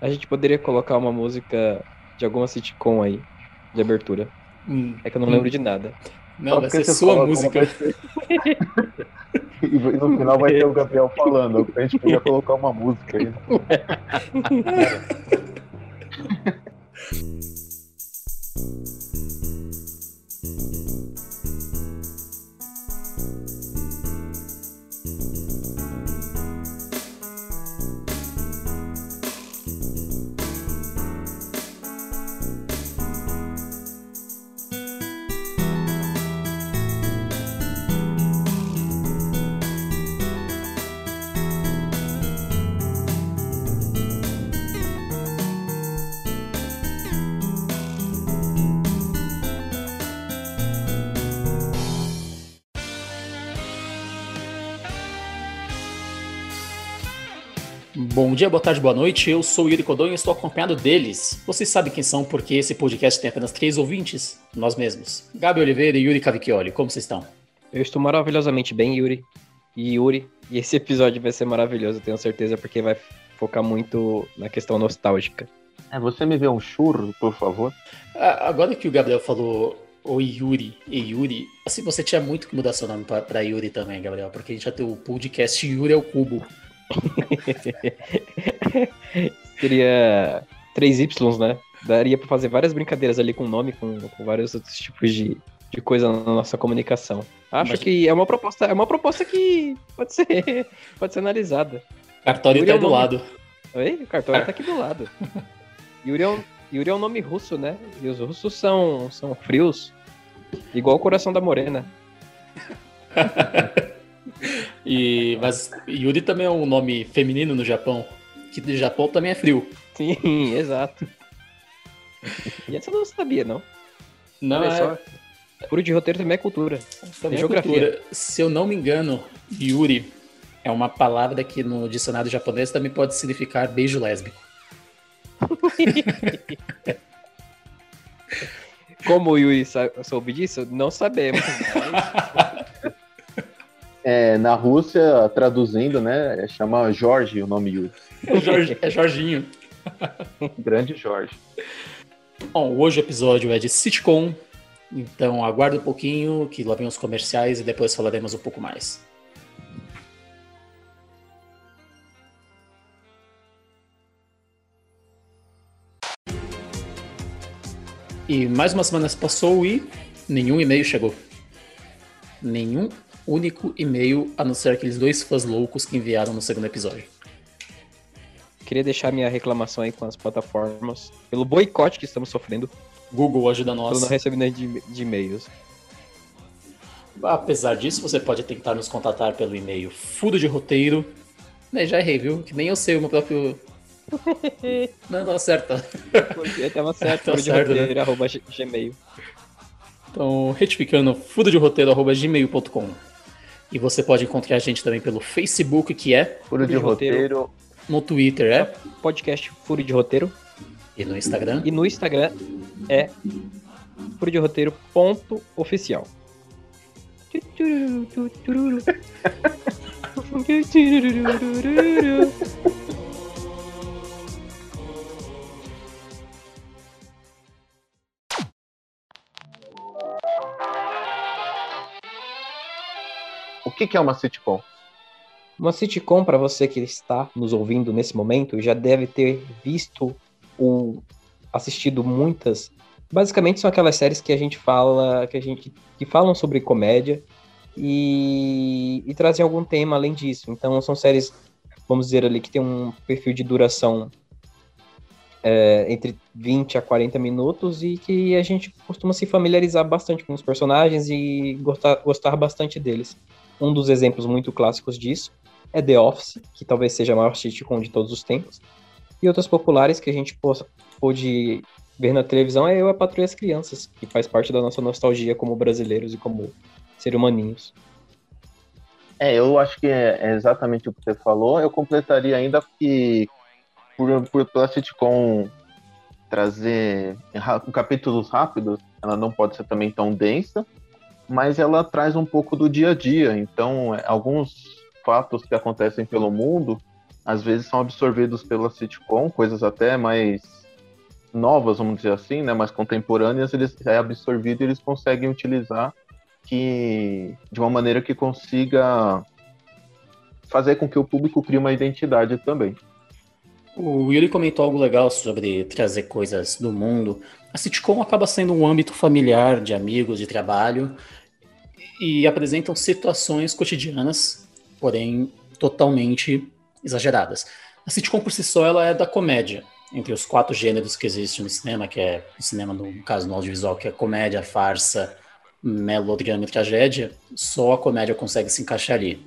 A gente poderia colocar uma música de alguma sitcom aí, de abertura. Hum, É que eu não hum. lembro de nada. Não, Só vai porque ser sua música. E no final vai ter o Gabriel falando. A gente podia colocar uma música aí. Bom dia, boa tarde, boa noite. Eu sou o Yuri Codon e estou acompanhado deles. Vocês sabem quem são porque esse podcast tem apenas três ouvintes? Nós mesmos. Gabi Oliveira e Yuri Cavicchioli. Como vocês estão? Eu estou maravilhosamente bem, Yuri. E Yuri, e esse episódio vai ser maravilhoso, tenho certeza, porque vai focar muito na questão nostálgica. É, você me vê um churro, por favor? Ah, Agora que o Gabriel falou o Yuri e Yuri, assim, você tinha muito que mudar seu nome pra- pra Yuri também, Gabriel, porque a gente já tem o podcast Yuri ao Cubo. Seria 3Y, né? Daria pra fazer várias brincadeiras ali com o nome, com, com vários outros tipos de, de coisa na nossa comunicação. Acho Mas- que é uma proposta, é uma proposta que pode ser, pode ser analisada. Cartório Yuri tá é aí do nome. lado. Oi? O cartório tá aqui do lado. Yuri é, um, Yuri é um nome russo, né? E os russos são, são frios. Igual o coração da morena. E, mas Yuri também é um nome feminino no Japão, que no Japão também é frio. Sim, exato. E essa eu não sabia, não. Não Olha é, só. Furo de roteiro também é cultura. também é geografia. cultura. Se eu não me engano, Yuri é uma palavra que no dicionário japonês também pode significar beijo lésbico. Como o Yuri soube disso, não sabemos. mas- É, na Rússia, traduzindo, né? Chama Jorge o nome Yuri. É, Jorge- é Jorginho. Grande Jorge. Bom, hoje o episódio é de sitcom, então aguarda um pouquinho que lá vem os comerciais e depois falaremos um pouco mais. E mais uma semana se passou e nenhum e-mail chegou. Nenhum único e-mail, a não ser aqueles dois fãs loucos que enviaram no segundo episódio. Queria deixar minha reclamação aí com as plataformas pelo boicote que estamos sofrendo Google ajuda pelo nós. não recebimento de, de e-mails. Apesar disso, você pode tentar nos contatar pelo e-mail fudo de roteiro. Né, já errei, viu? Que nem eu sei o meu próprio. Não, não acerta. Eu tava certo, furo de certo, né? roteiro, arroba g- gmail. Então, retificando, fudo de roteiro.gmail.com. E você pode encontrar a gente também pelo Facebook, que é. Furo de roteiro. No Twitter é. Podcast Furo de Roteiro. E no Instagram. E no Instagram é furo de roteiro ponto oficial. que, que é uma sitcom? Uma sitcom, para você que está nos ouvindo nesse momento, já deve ter visto ou assistido muitas. Basicamente são aquelas séries que a gente fala, que a gente que falam sobre comédia e, e trazem algum tema além disso. Então são séries, vamos dizer ali, que tem um perfil de duração é, entre 20 a 40 minutos e que a gente costuma se familiarizar bastante com os personagens e gostar, gostar bastante deles. Um dos exemplos muito clássicos disso é The Office, que talvez seja a maior sitcom de todos os tempos. E outras populares que a gente pôde ver na televisão é Eu, a Patrulha as Crianças, que faz parte da nossa nostalgia como brasileiros e como ser humaninhos. É, eu acho que é, é exatamente o que você falou. Eu completaria ainda que por, por pela sitcom trazer capítulos rápidos, ela não pode ser também tão densa, mas ela traz um pouco do dia a dia. Então, é, alguns fatos que acontecem pelo mundo, às vezes são absorvidos pela sitcom, coisas até mais novas, vamos dizer assim, né, mais contemporâneas, eles é absorvido e eles conseguem utilizar que de uma maneira que consiga fazer com que o público crie uma identidade também. O Yuri comentou algo legal sobre trazer coisas do mundo. A sitcom acaba sendo um âmbito familiar, de amigos, de trabalho, e apresentam situações cotidianas, porém totalmente exageradas. A sitcom por si só ela é da comédia, entre os quatro gêneros que existem no cinema, que é cinema, no caso no audiovisual, que é comédia, farsa, melodrama e tragédia, só a comédia consegue se encaixar ali.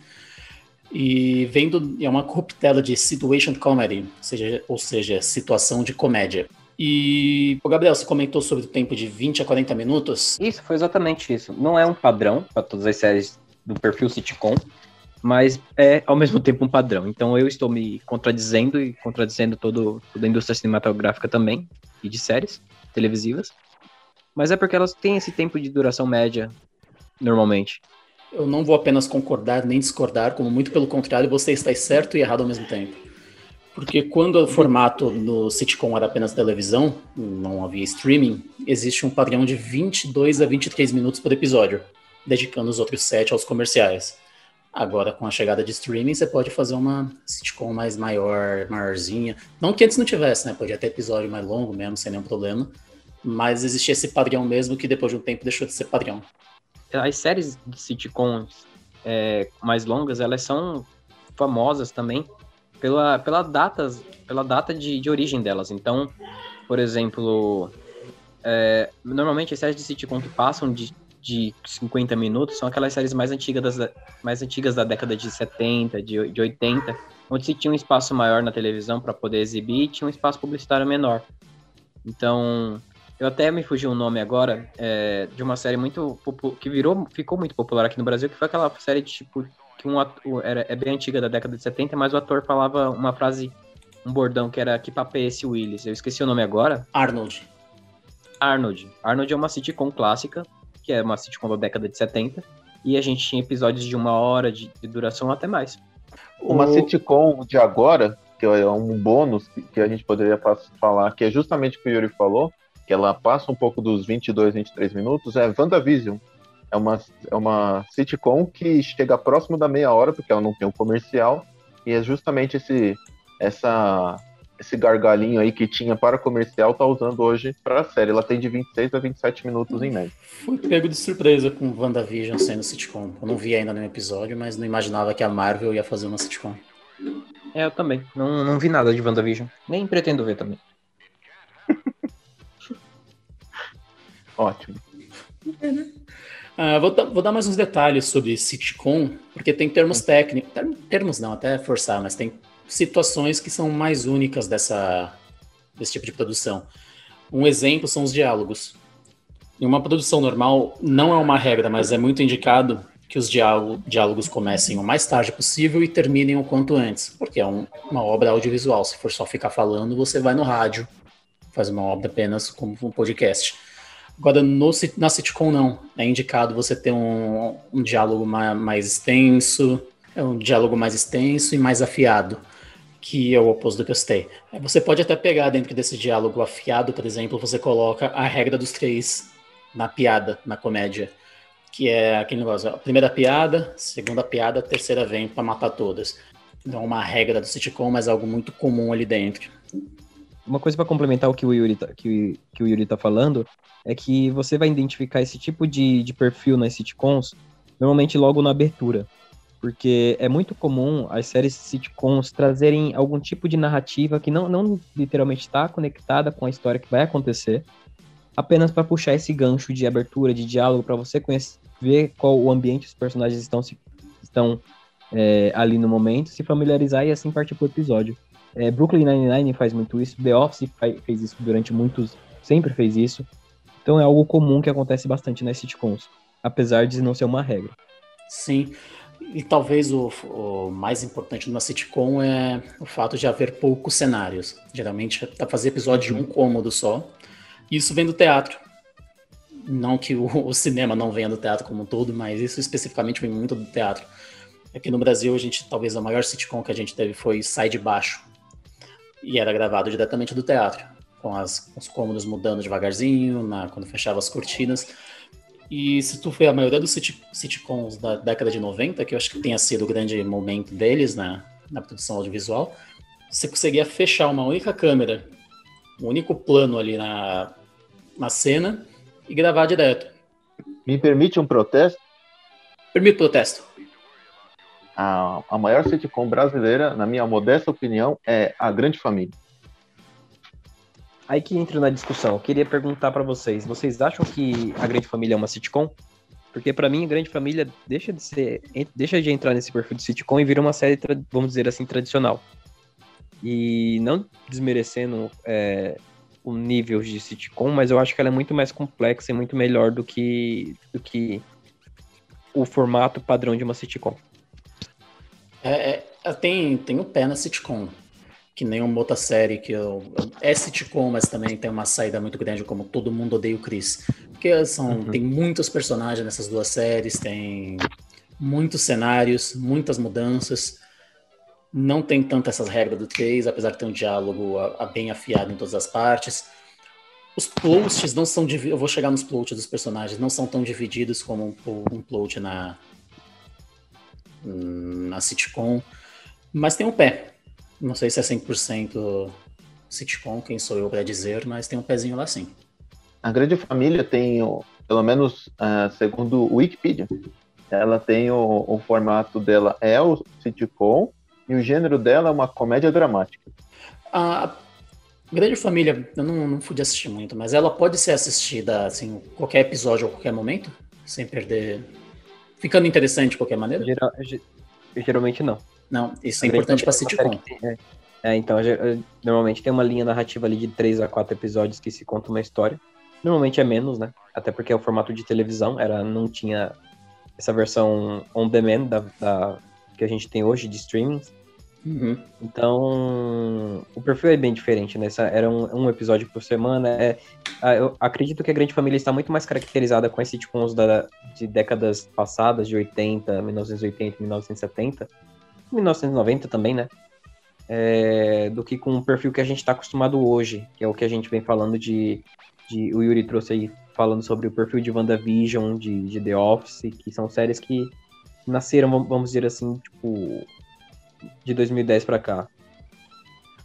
E vendo, é uma corruptela de situation comedy, ou seja, ou seja, situação de comédia. E, o Gabriel, você comentou sobre o tempo de 20 a 40 minutos? Isso, foi exatamente isso. Não é um padrão para todas as séries do perfil sitcom, mas é ao mesmo tempo um padrão. Então eu estou me contradizendo e contradizendo todo, toda a indústria cinematográfica também, e de séries televisivas. Mas é porque elas têm esse tempo de duração média, normalmente. Eu não vou apenas concordar nem discordar, como muito pelo contrário, você está certo e errado ao mesmo tempo. Porque quando o formato no sitcom era apenas televisão, não havia streaming, existe um padrão de 22 a 23 minutos por episódio, dedicando os outros 7 aos comerciais. Agora, com a chegada de streaming, você pode fazer uma sitcom mais maior, maiorzinha. Não que antes não tivesse, né? Podia ter episódio mais longo mesmo, sem nenhum problema. Mas existia esse padrão mesmo que depois de um tempo deixou de ser padrão as séries de sitcoms é, mais longas, elas são famosas também pela, pela, datas, pela data de, de origem delas. Então, por exemplo, é, normalmente as séries de sitcom que passam de, de 50 minutos são aquelas séries mais antigas, das, mais antigas da década de 70, de, de 80, onde se tinha um espaço maior na televisão para poder exibir e tinha um espaço publicitário menor. Então, eu até me fugi um nome agora é, de uma série muito que virou, ficou muito popular aqui no Brasil, que foi aquela série de tipo que um ator, era é bem antiga da década de 70, mas o ator falava uma frase, um bordão que era que papo é esse Willis. Eu esqueci o nome agora. Arnold. Arnold. Arnold é uma sitcom clássica, que é uma sitcom da década de 70, e a gente tinha episódios de uma hora de, de duração até mais. Uma o... sitcom de agora, que é um bônus que a gente poderia falar, que é justamente o que o Yuri falou, que ela passa um pouco dos 22, 23 minutos, é WandaVision. É uma, é uma sitcom que chega próximo da meia hora, porque ela não tem um comercial, e é justamente esse, essa, esse gargalinho aí que tinha para comercial, tá usando hoje para a série. Ela tem de 26 a 27 minutos em média. Fui pego de surpresa com WandaVision sendo sitcom. Eu não vi ainda no episódio, mas não imaginava que a Marvel ia fazer uma sitcom. É, eu também. Não, não vi nada de WandaVision. Nem pretendo ver também. Ótimo. Uh, vou, vou, dar mais uns detalhes sobre sitcom, porque tem termos técnicos, termos não, até forçar, mas tem situações que são mais únicas dessa, desse tipo de produção. Um exemplo são os diálogos. Em uma produção normal, não é uma regra, mas é muito indicado que os diálogo, diálogos comecem o mais tarde possível e terminem o quanto antes, porque é um, uma obra audiovisual. Se for só ficar falando, você vai no rádio, faz uma obra apenas como um podcast. Agora, no, na sitcom, não. É indicado você ter um, um diálogo mais, mais extenso, é um diálogo mais extenso e mais afiado, que é o oposto do que eu citei. Você pode até pegar dentro desse diálogo afiado, por exemplo, você coloca a regra dos três na piada, na comédia, que é aquele negócio, a primeira piada, segunda piada, terceira vem para matar todas. Não é uma regra do sitcom, mas algo muito comum ali dentro. Uma coisa para complementar o que o Yuri tá, que, que o Yuri tá falando é que você vai identificar esse tipo de, de perfil nas sitcoms normalmente logo na abertura. Porque é muito comum as séries sitcoms trazerem algum tipo de narrativa que não, não literalmente está conectada com a história que vai acontecer, apenas para puxar esse gancho de abertura, de diálogo, para você conhecer, ver qual o ambiente os personagens estão, se, estão é, ali no momento, se familiarizar e assim partir para o episódio. É, Brooklyn Nine-Nine faz muito isso, The Office fez isso durante muitos, sempre fez isso. Então é algo comum que acontece bastante nas sitcoms, apesar de não ser uma regra. Sim. E talvez o, o, mais importante numa sitcom é o fato de haver poucos cenários. Geralmente, para fazer episódio de um cômodo só. Isso vem do teatro. não que o, o, cinema não venha do teatro como um todo, mas isso especificamente vem muito do teatro. Aqui no Brasil, a gente talvez a maior sitcom que a gente teve foi Sai de Baixo. E era gravado diretamente do teatro, com as, os cômodos mudando devagarzinho, na, quando fechava as cortinas. E se tu ver a maioria dos sitcoms da década de 90, que eu acho que tenha sido o grande momento deles na, na produção audiovisual, você conseguia fechar uma única câmera, um único plano ali na, na cena e gravar direto. Me permite um protesto? Permito protesto. A, a maior sitcom brasileira, na minha modesta opinião, é A Grande Família. Aí que entra na discussão. Eu queria perguntar para vocês: vocês acham que A Grande Família é uma sitcom? Porque para mim, A Grande Família deixa de ser, deixa de entrar nesse perfil de sitcom e vira uma série, vamos dizer assim, tradicional. E não desmerecendo é, o nível de sitcom, mas eu acho que ela é muito mais complexa e muito melhor do que, do que o formato padrão de uma sitcom. É, é, tem, tem o pé na sitcom, que nem uma outra série que eu, é sitcom, mas também tem uma saída muito grande, como Todo Mundo Odeia o Chris. Porque são, uhum. tem muitos personagens nessas duas séries, tem muitos cenários, muitas mudanças. Não tem tanto essas regras do três, apesar de ter um diálogo a, a bem afiado em todas as partes. Os plots não são. Eu vou chegar nos plots dos personagens, não são tão divididos como um, um plot na, na sitcom. Mas tem um pé. Não sei se é 100% sitcom, quem sou eu para dizer, mas tem um pezinho lá sim. A Grande Família tem, pelo menos uh, segundo o Wikipedia, ela tem o, o, formato dela é o sitcom e o gênero dela é uma comédia dramática. A Grande Família, eu não, não pude assistir muito, mas ela pode ser assistida assim, qualquer episódio ou qualquer momento, sem perder. Ficando interessante de qualquer maneira? Geral, geralmente não. Não, isso é importante para sitcom. É, é, então, normalmente tem uma linha narrativa ali de três a quatro episódios que se conta uma história. Normalmente é menos, né? Até porque é o formato de televisão, era não tinha essa versão on demand da, da que a gente tem hoje de streaming. Uhum. Então, o perfil é bem diferente, né? Era um, um episódio por semana. É, eu acredito que a Grande Família está muito mais caracterizada com esse tipo da, de décadas passadas, de 80, 1980, 1970, 1990 também, né? É, do que com o perfil que a gente está acostumado hoje, que é o que a gente vem falando de, de. O Yuri trouxe aí falando sobre o perfil de WandaVision, de, de The Office, que são séries que nasceram, vamos dizer assim, tipo, de 2010 para cá.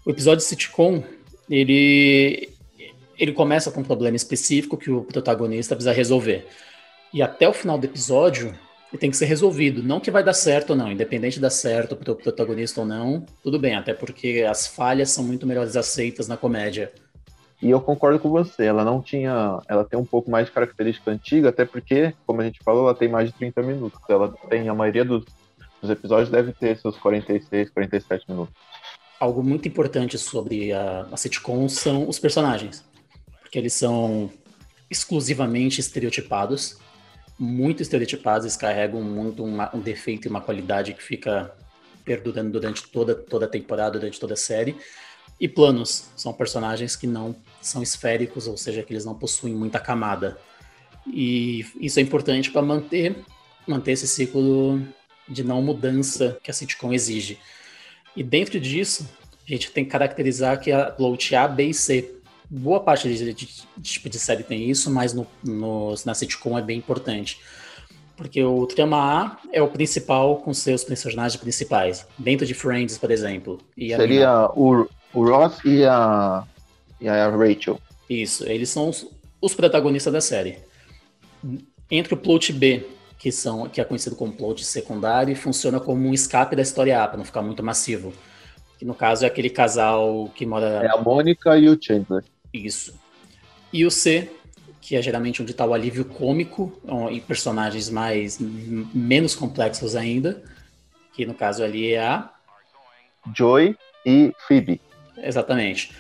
O episódio sitcom, ele ele começa com um problema específico que o protagonista precisa resolver. E até o final do episódio, ele tem que ser resolvido. Não que vai dar certo ou não, independente de dar certo para o protagonista ou não, tudo bem, até porque as falhas são muito melhores aceitas na comédia. E eu concordo com você, ela não tinha. Ela tem um pouco mais de característica antiga, até porque, como a gente falou, ela tem mais de 30 minutos. Ela tem a maioria dos, dos episódios deve ter seus 46, 47 minutos. Algo muito importante sobre a, a sitcom são os personagens. Porque eles são exclusivamente estereotipados, muito estereotipados, eles carregam muito uma, um defeito e uma qualidade que fica perdurando durante toda, toda a temporada, durante toda a série. E planos são personagens que não são esféricos, ou seja, que eles não possuem muita camada. E isso é importante para manter, manter esse ciclo de não mudança que a sitcom exige. E dentro disso, a gente tem que caracterizar que a plot A, B e C. Boa parte de, de, de tipo de série tem isso, mas no, no, na sitcom é bem importante. Porque o trama A é o principal com seus personagens principais. Dentro de Friends, por exemplo. Seria o, o Ross e a, e a Rachel. Isso, eles são os, os protagonistas da série. Entre o plot B, que, são, que é conhecido como plot secundário, e funciona como um escape da história A, para não ficar muito massivo. Que no caso é aquele casal que mora. É a Mônica e o Chandler. Isso. E o C, que é geralmente onde está o alívio cômico, e personagens mais menos complexos ainda, que no caso ali é a. Joy e Phoebe. Exatamente.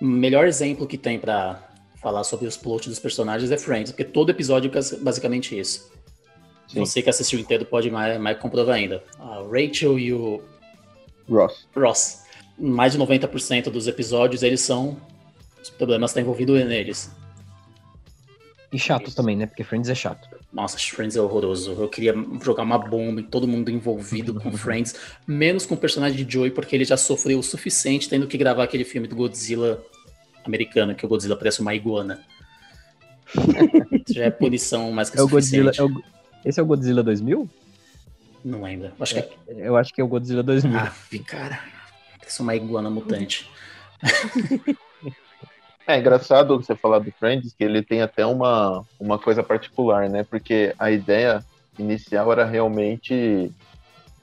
O melhor exemplo que tem para falar sobre os plots dos personagens é Friends, porque todo episódio é basicamente isso. Sim. Você que assistiu inteiro pode mais, mais comprovar ainda. A Rachel e o Ross. Ross. Mais de 90% dos episódios eles são os problemas estão envolvidos neles. E chato Isso. também, né? Porque Friends é chato. Nossa, Friends é horroroso. Eu queria jogar uma bomba em todo mundo envolvido com Friends, menos com o personagem de Joey, porque ele já sofreu o suficiente tendo que gravar aquele filme do Godzilla americano, que o Godzilla parece uma iguana. já é punição mais que é suficiente. O Godzilla, é o... Esse é o Godzilla 2000? Não lembro. Acho é, que é... Eu acho que é o Godzilla 2000. Ah, cara. Parece uma iguana mutante. É engraçado você falar do Friends, que ele tem até uma, uma coisa particular, né? Porque a ideia inicial era realmente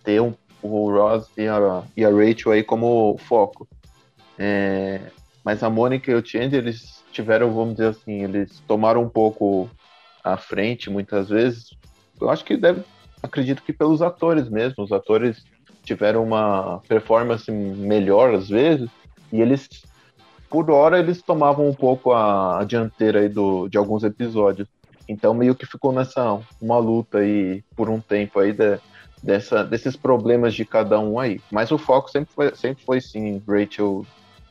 ter um, o Ross e a, e a Rachel aí como foco. É, mas a Mônica e o Chandler, eles tiveram, vamos dizer assim, eles tomaram um pouco à frente muitas vezes. Eu acho que deve, acredito que pelos atores mesmo. Os atores tiveram uma performance melhor às vezes e eles por hora eles tomavam um pouco a, a dianteira aí do, de alguns episódios. Então meio que ficou nessa uma luta aí por um tempo aí de, dessa, desses problemas de cada um aí. Mas o foco sempre foi, sempre foi sim Rachel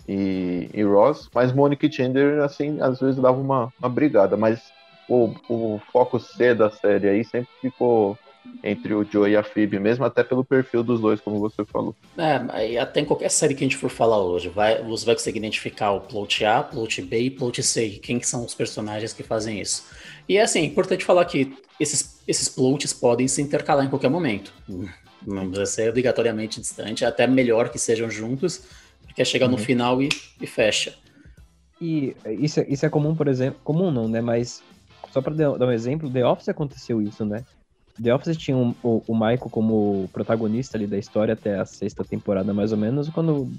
e, e Ross, mas Monica e Chandler assim às vezes dava uma, uma brigada, mas o, o foco C da série aí sempre ficou entre o Joe e a Phoebe, mesmo até pelo perfil dos dois, como você falou. É, até em qualquer série que a gente for falar hoje, vai, você vai conseguir identificar o plot A, plot B e plot C, quem que são os personagens que fazem isso. E é assim, é importante falar que esses, esses plots podem se intercalar em qualquer momento. Não precisa ser obrigatoriamente distante, é até melhor que sejam juntos, porque é chegar uhum. no final e, e fecha. E isso, isso é comum, por exemplo, comum não, né? Mas só para dar um exemplo, The Office aconteceu isso, né? The Office tinha um, o, o Michael como protagonista ali da história até a sexta temporada, mais ou menos, quando,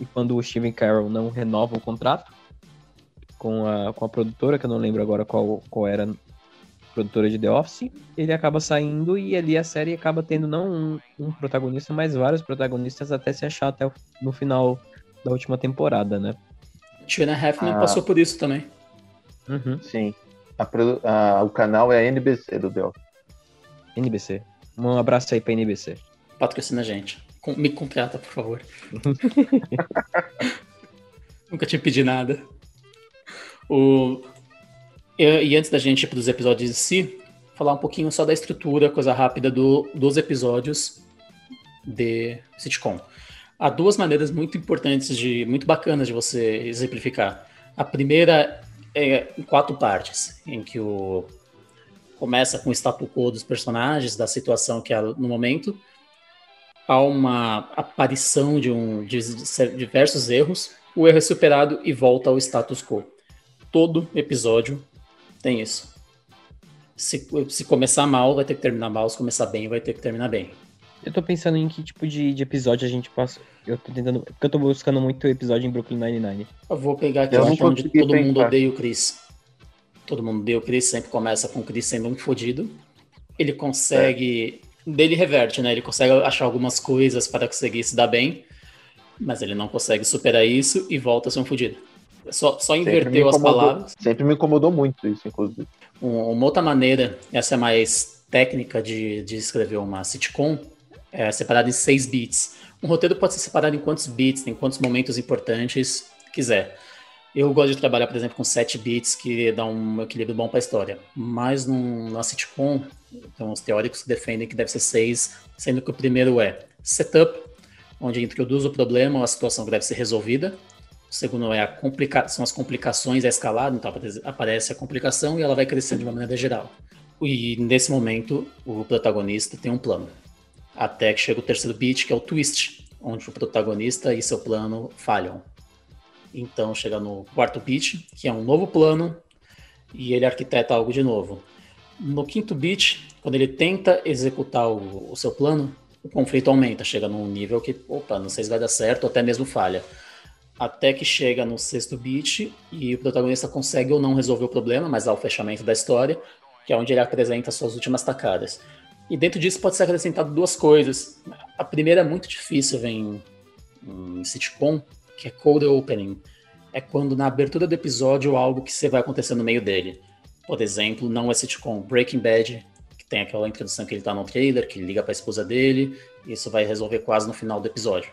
e quando o Steven Carroll não renova o contrato com a, com a produtora, que eu não lembro agora qual, qual era a produtora de The Office, ele acaba saindo e ali a série acaba tendo não um, um protagonista, mas vários protagonistas até se achar até o, no final da última temporada, né? Tina Halfman ah. passou por isso também. Uhum. Sim. A, a, o canal é a NBC do Office. NBC. Um abraço aí pra NBC. Patrocina a gente. Me contrata, por favor. Nunca te pedi nada. O... E, antes da gente ir para os episódios em si, falar um pouquinho só da estrutura, coisa rápida do, dos episódios de sitcom. Há duas maneiras muito importantes, de muito bacanas de você exemplificar. A primeira é em quatro partes, em que o começa com o status quo dos personagens, da situação que é no momento, há uma aparição de, um, de diversos erros, o erro é superado e volta ao status quo. Todo episódio tem isso. Se, se começar mal, vai ter que terminar mal, se começar bem, vai ter que terminar bem. Eu tô pensando em que tipo de, de episódio a gente passa. Eu tô tentando. Porque eu tô buscando muito episódio em Brooklyn Nine-Nine. Eu vou pegar aqui onde todo mundo odeia o Chris todo mundo deu, o Chris sempre começa com o Chris sendo um fodido. Ele consegue. É. Dele reverte, né? Ele consegue achar algumas coisas para conseguir se dar bem, mas ele não consegue superar isso e volta a ser um fodido. Só, só inverteu as palavras. Sempre me incomodou muito isso, inclusive. uma outra maneira, essa é mais técnica de, de escrever uma sitcom, é separada em seis bits. Um roteiro pode ser separado em quantos bits, em quantos momentos importantes quiser. Eu gosto de trabalhar, por exemplo, com 7 bits, que dá um equilíbrio bom para a história. Mas num, na sitcom, tem uns teóricos defendem que deve ser 6, sendo que o primeiro é setup, onde introduz o problema ou a situação que deve ser resolvida. O segundo é a complica são as complicações, a escalada, então aparece a complicação e ela vai crescendo de uma maneira geral. E nesse momento, o protagonista tem um plano. Até que chega o terceiro bit, que é o twist, onde o protagonista e seu plano falham. Então chega no quarto beat, que é um novo plano, e ele arquiteta algo de novo. No quinto beat, quando ele tenta executar o, o seu plano, o conflito aumenta, chega num nível que, opa, não sei se vai dar certo, ou até mesmo falha. Até que chega no sexto beat e o protagonista consegue ou não resolver o problema, mas há o fechamento da história, que é onde ele apresenta suas últimas tacadas. E dentro disso pode ser acrescentado duas coisas. A primeira é muito difícil, vem em sitcom, que é cold opening. É quando na abertura do episódio algo que você vai acontecer no meio dele. Por exemplo, não é sitcom Breaking Bad, que tem aquela introdução que ele tá no trailer, que liga para a esposa dele, e isso vai resolver quase no final do episódio.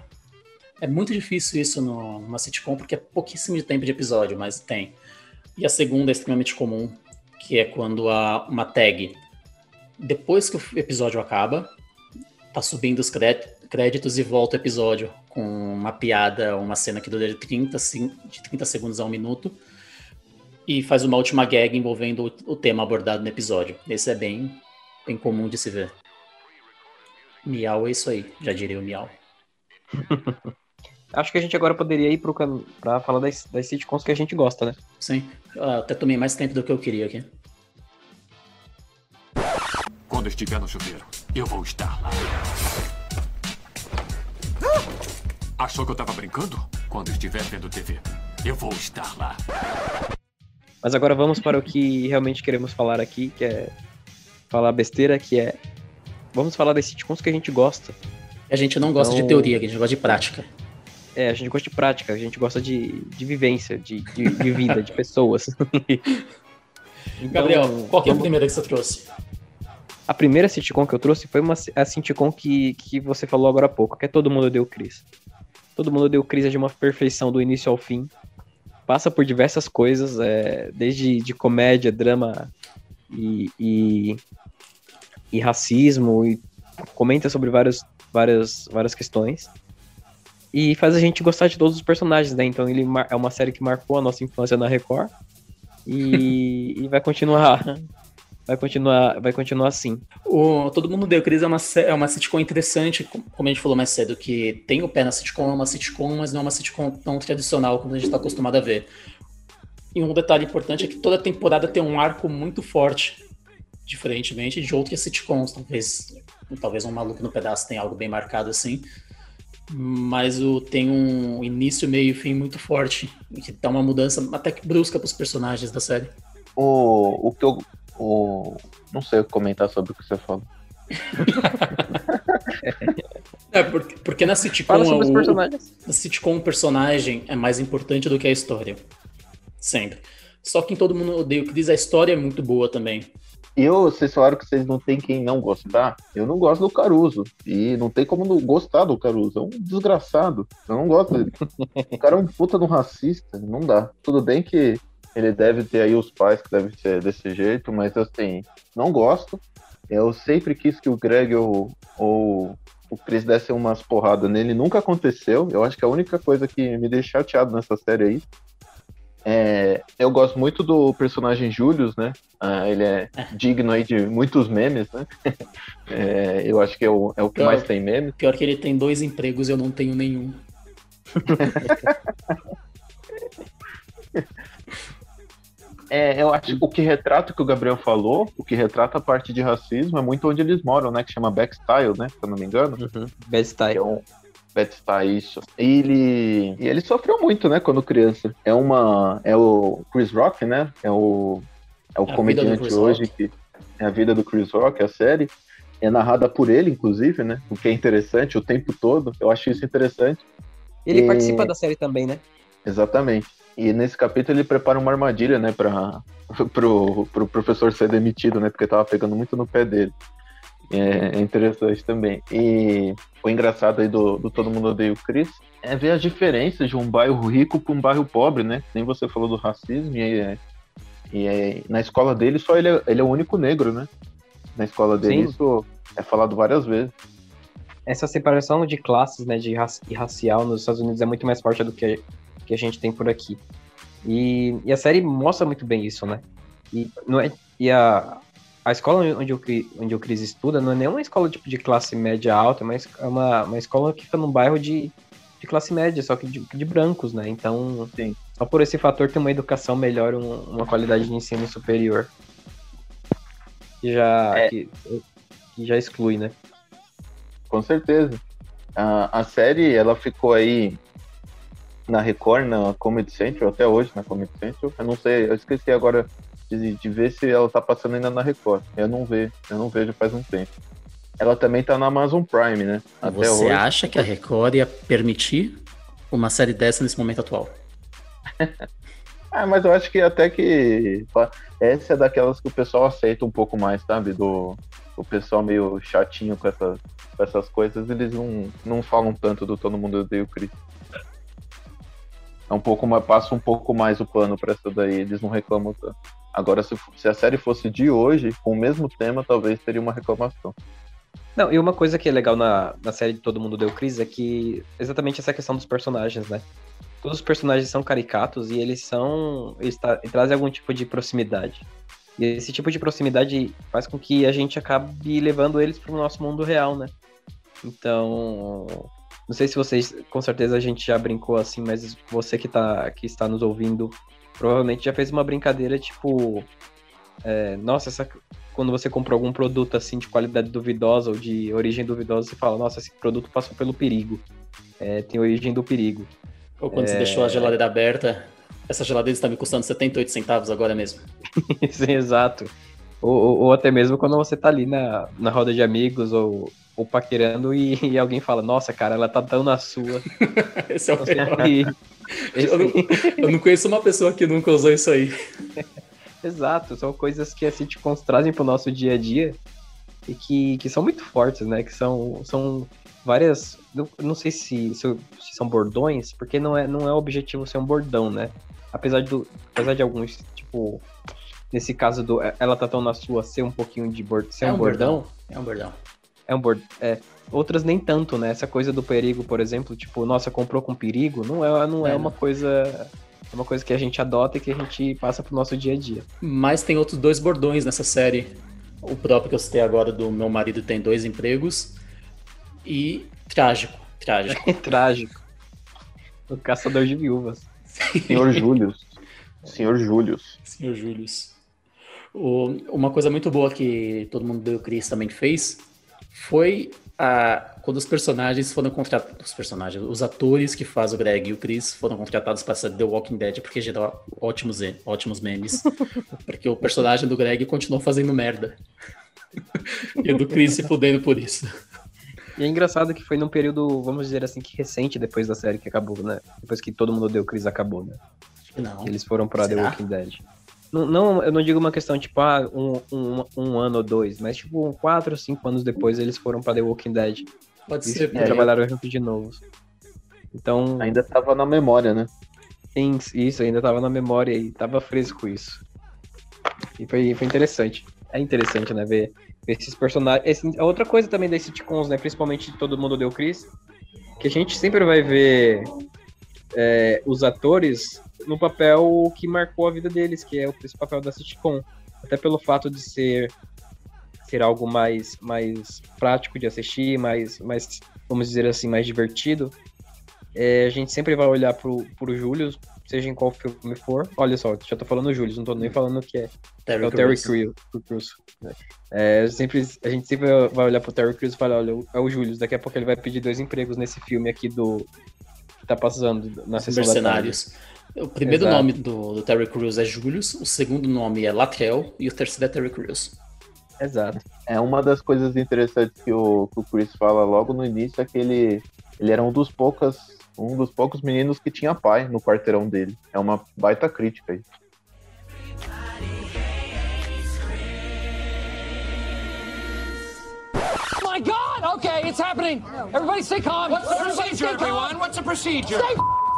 É muito difícil isso numa sitcom, porque é pouquíssimo de tempo de episódio, mas tem. E a segunda é extremamente comum, que é quando há uma tag depois que o episódio acaba, tá subindo os créditos e volta o episódio com uma piada, uma cena que dura de 30, de 30 segundos a um minuto e faz uma última gag envolvendo o tema abordado no episódio. Esse é bem, bem comum de se ver. Miau é isso aí, já diria o miau. Acho que a gente agora poderia ir para falar das, das sitcoms que a gente gosta, né? Sim, até tomei mais tempo do que eu queria aqui. Quando estiver no chuveiro, eu vou estar lá. Achou que eu tava brincando? Quando estiver vendo TV, eu vou estar lá. Mas agora vamos para o que realmente queremos falar aqui, que é falar besteira, que é vamos falar das sitcoms que a gente gosta. A gente não gosta então... de teoria, a gente gosta de prática. É, a gente gosta de prática, a gente gosta de, de vivência, de, de, de vida, de pessoas. então, Gabriel, qual que é a primeira que você trouxe? A primeira sitcom que eu trouxe foi uma, a sitcom que, que você falou agora há pouco, que é Todo Mundo Deu Cris. Todo Mundo Deu Cris é de uma perfeição do início ao fim. Passa por diversas coisas, é, desde de comédia, drama e, e, e racismo, e comenta sobre várias, várias, várias questões e faz a gente gostar de todos os personagens, né? Então ele é uma série que marcou a nossa infância na Record e, e vai continuar vai continuar vai continuar assim. O Todo Mundo Deu Cris é uma, é uma sitcom interessante, como a gente falou mais cedo, que tem o pé na sitcom, é uma sitcom, mas não é uma sitcom tão tradicional como a gente está acostumado a ver. E um detalhe importante é que toda temporada tem um arco muito forte, diferentemente de outras sitcoms, talvez talvez um maluco no pedaço tenha algo bem marcado assim mas o, tem um início, meio e fim muito forte, que dá uma mudança até que brusca para os personagens da série. O, o que eu. O, não sei comentar sobre o que você falou. é, porque, porque na sitcom. Fala sobre o, os personagens. Na sitcom, o personagem é mais importante do que a história. Sempre. Só que em Todo Mundo Odeia o Chris, a história é muito boa também. Eu, vocês falaram que vocês não tem quem não gostar. Eu não gosto do Caruso. E não tem como não gostar do Caruso. É um desgraçado. Eu não gosto dele. o cara é um puta de um racista. Não dá. Tudo bem que ele deve ter aí os pais que devem ser desse jeito, mas assim, não gosto. Eu sempre quis que o Greg ou, ou o Chris dessem umas porradas nele. Nunca aconteceu. Eu acho que a única coisa que me deixa chateado nessa série aí é, eu gosto muito do personagem Julius, né? Ah, ele é, é digno aí de muitos memes, né? É, eu acho que é o, é o que pior, mais tem memes. Pior que ele tem dois empregos e eu não tenho nenhum. é, eu acho que o que retrata o que o Gabriel falou, o que retrata a parte de racismo é muito onde eles moram, né? Que chama Backstyle, né? Se eu não me engano. Uhum. Backstyle. É um, Batista isso. Ele, e ele sofreu muito, né, quando criança. É uma, é o Chris Rock, né? É o, é o é comediante hoje Rock. que é a vida do Chris Rock, a série. É narrada por ele, inclusive, né? O que é interessante o tempo todo. Eu acho isso interessante. Ele e... participa da série também, né? Exatamente. E nesse capítulo ele prepara uma armadilha, né, para pro, pro professor ser demitido, né, porque tava pegando muito no pé dele. É, é interessante também. E o engraçado aí do, do Todo Mundo Odeia o Chris é ver as diferenças de um bairro rico para um bairro pobre, né? Nem você falou do racismo, e, é, e é, na escola dele só ele é, ele é o único negro, né? Na escola dele Sim. isso é falado várias vezes. Essa separação de classes, né, de raci e racial nos Estados Unidos é muito mais forte do que, que a gente tem por aqui. E, e a série mostra muito bem isso, né? E, não é, e a, a escola onde o, onde o Cris estuda não é nem uma escola tipo de classe média alta, mas é uma, uma escola que fica num bairro de, de classe média, só que de, de brancos, né? Então, Sim. só por esse fator tem uma educação melhor, um, uma qualidade de ensino superior. Que já, é. que, que, já exclui, né? Com certeza. A, a série, ela ficou aí na Record, na Comedy Central, até hoje na Comedy Central. Eu não sei, eu esqueci agora de, de, ver se ela tá passando ainda na Record. Eu não vejo, eu não vejo faz um tempo. Ela também tá na Amazon Prime, né? Até Você hoje. acha que a Record ia permitir uma série dessa nesse momento atual? ah, mas eu acho que até que essa é daquelas que o pessoal aceita um pouco mais, sabe? Do o pessoal meio chatinho com essas, com essas coisas, eles não, não falam tanto do Todo Mundo Odeia o Chris. É um pouco mais, passa um pouco mais o pano pra essa daí, eles não reclamam tanto. Agora, se, se a série fosse de hoje, com o mesmo tema, talvez teria uma reclamação. Não, e uma coisa que é legal na, na série de Todo Mundo Deu Crise é que exatamente essa questão dos personagens, né? Todos os personagens são caricatos e eles são. Eles, tra eles trazem algum tipo de proximidade. E esse tipo de proximidade faz com que a gente acabe levando eles para o nosso mundo real, né? Então, não sei se vocês, com certeza a gente já brincou assim, mas você que, tá, que está nos ouvindo, provavelmente já fez uma brincadeira tipo. É, nossa, essa, quando você comprou algum produto assim de qualidade duvidosa ou de origem duvidosa, você fala, nossa, esse produto passou pelo perigo. É, tem origem do perigo. Ou quando é... você deixou a geladeira aberta, essa geladeira está me custando 78 centavos agora mesmo. Sim, exato. Ou, ou, ou, até mesmo quando você tá ali na, na roda de amigos ou, ou paquerando e, e alguém fala, nossa, cara, ela tá tão na sua. Esse é o pior. Esse... Eu, não, eu não conheço uma pessoa que nunca usou isso aí. Exato, são coisas que assim, tipo, trazem pro nosso dia a dia e que, que são muito fortes, né? Que são, são várias. Não, não sei se, se, se, são bordões, porque não é, não é o objetivo ser um bordão, né? Apesar, do, apesar de alguns, tipo, nesse caso do ela tá tão na sua ser um pouquinho de bord, ser é um, um bordão, bordão, É um bordão. É um bordão. É, outras nem tanto, né? Essa coisa do perigo, por exemplo, tipo, nossa, comprou com perigo, não é, não é, é uma não. coisa. É uma coisa que a gente adota e que a gente passa pro nosso dia a dia. Mas tem outros dois bordões nessa série. O próprio que eu citei agora do meu marido tem dois empregos. E trágico, trágico. trágico. O caçador de viúvas. Senhor Júlio. Senhor Júlio. Senhor Júlio. Uma coisa muito boa que todo mundo do Chris também fez foi a, quando os personagens foram contratados. Os personagens, os atores que fazem o Greg e o Chris foram contratados para ser The Walking Dead, porque gerou ótimos, ótimos memes. porque o personagem do Greg continuou fazendo merda. e o do Chris se fudendo por isso. E é engraçado que foi num período, vamos dizer assim, que recente depois da série que acabou, né? Depois que todo mundo deu Chris acabou, né? Não. Eles foram pra Será? The Walking Dead. Não, não, eu não digo uma questão tipo, ah, um, um, um ano ou dois, mas tipo, quatro ou cinco anos depois eles foram pra The Walking Dead. Pode ser. E trabalharam junto de novo. Então. Ainda tava na memória, né? Sim, isso, ainda tava na memória e tava fresco isso. E foi, foi interessante. É interessante, né? Ver esses personagens. Esse, a outra coisa também das sitcoms, né? Principalmente Todo Mundo Deu Chris, que a gente sempre vai ver é, os atores no papel que marcou a vida deles, que é o principal papel da sitcom. Até pelo fato de ser ser algo mais, mais prático de assistir, mais, mais, vamos dizer assim, mais divertido. É, a gente sempre vai olhar pro, pro Júlio, seja em qual filme for. Olha só, já tô falando Júlio, não tô nem falando que é, Terry é o Terry Crews. É, sempre, a gente sempre vai olhar pro Terry Crews e falar, olha, é o Júlio, daqui a pouco ele vai pedir dois empregos nesse filme aqui do tá passando na sessão Mercenários. O primeiro Exato. nome do, do, Terry Crews é Julius, o segundo nome é Latrell e o terceiro é Terry Crews. Exato. É uma das coisas interessantes que o, que o Chris fala logo no início é que ele, ele era um dos poucas um dos poucos meninos que tinha pai no quarteirão dele. É uma baita crítica aí. God! Okay, it's happening. Everybody stay calm. What's the procedure, everyone? What's the procedure? Stay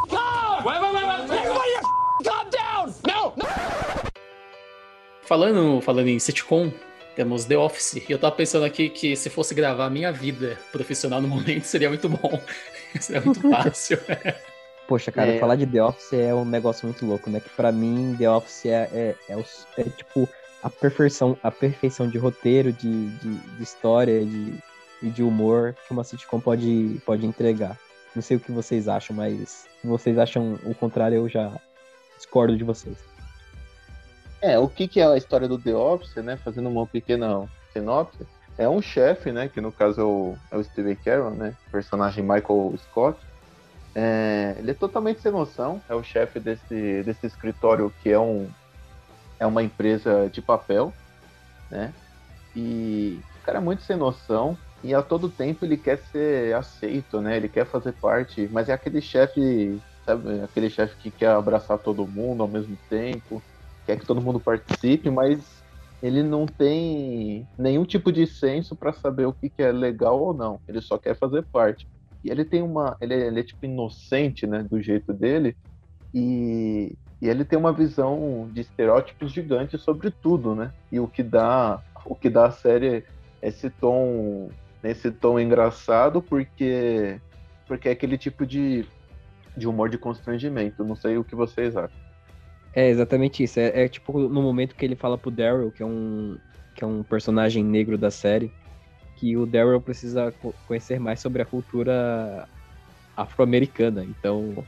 calm. Wait, wait, wait, wait. Everybody, calm down. No. Falando, falando em sitcom, temos The Office. E eu tava pensando aqui que se fosse gravar a minha vida profissional no momento, seria muito bom. seria muito fácil. Poxa, cara, é. falar de The Office é um negócio muito louco, né? Que pra mim, The Office é, é, é, o, é tipo a perfeição, a perfeição de roteiro, de, de, de história de, e de humor que uma sitcom pode, pode entregar. Não sei o que vocês acham, mas se vocês acham o contrário, eu já discordo de vocês. É, o que, que é a história do The Office, né? Fazendo uma pequena sinopse. É um chefe, né? Que no caso é o, é o Steve Carroll, né? Personagem Michael Scott. É, ele é totalmente sem noção. É o chefe desse, desse escritório que é, um, é uma empresa de papel, né? E o cara é muito sem noção. E a todo tempo ele quer ser aceito, né? Ele quer fazer parte, mas é aquele chefe, sabe? Aquele chefe que quer abraçar todo mundo ao mesmo tempo quer que todo mundo participe, mas ele não tem nenhum tipo de senso para saber o que, que, é legal ou não. Ele só quer fazer parte. E ele tem uma. Ele é, ele é tipo inocente, né? Do jeito dele. E E ele tem uma visão de estereótipos gigantes sobre tudo, né? E o que dá, o que dá a série esse tom, esse tom engraçado, porque porque é aquele tipo de, de humor de constrangimento. Não sei o que vocês acham. É exatamente isso. É, é tipo no momento que ele fala pro Daryl, que é um que é um personagem negro da série, que o Daryl precisa conhecer mais sobre a cultura afro-americana. Então,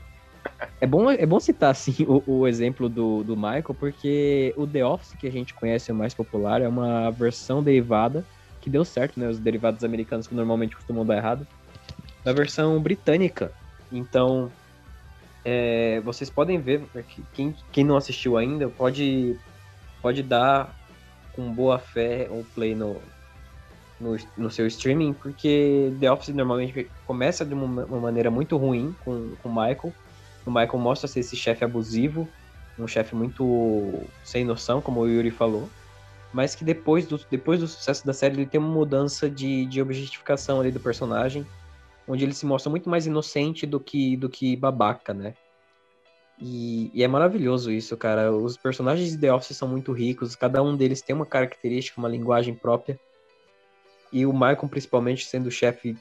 é bom, é bom citar assim o, o, exemplo do, do Michael, porque o The Office que a gente conhece o mais popular é uma versão derivada que deu certo, né? Os derivados americanos que normalmente costumam dar errado, da versão britânica. Então, é, vocês podem ver, quem, quem não assistiu ainda pode, pode dar com boa fé um play no, no, no, seu streaming, porque The Office normalmente começa de uma, uma maneira muito ruim com, com o Michael. O Michael mostra ser esse chefe abusivo, um chefe muito sem noção, como o Yuri falou, mas que depois do, depois do sucesso da série ele tem uma mudança de, de objetificação ali do personagem, onde ele se mostra muito mais inocente do que, do que babaca, né? E, e, é maravilhoso isso, cara. Os personagens de The Office são muito ricos, cada um deles tem uma característica, uma linguagem própria. E o Michael, principalmente, sendo o chefe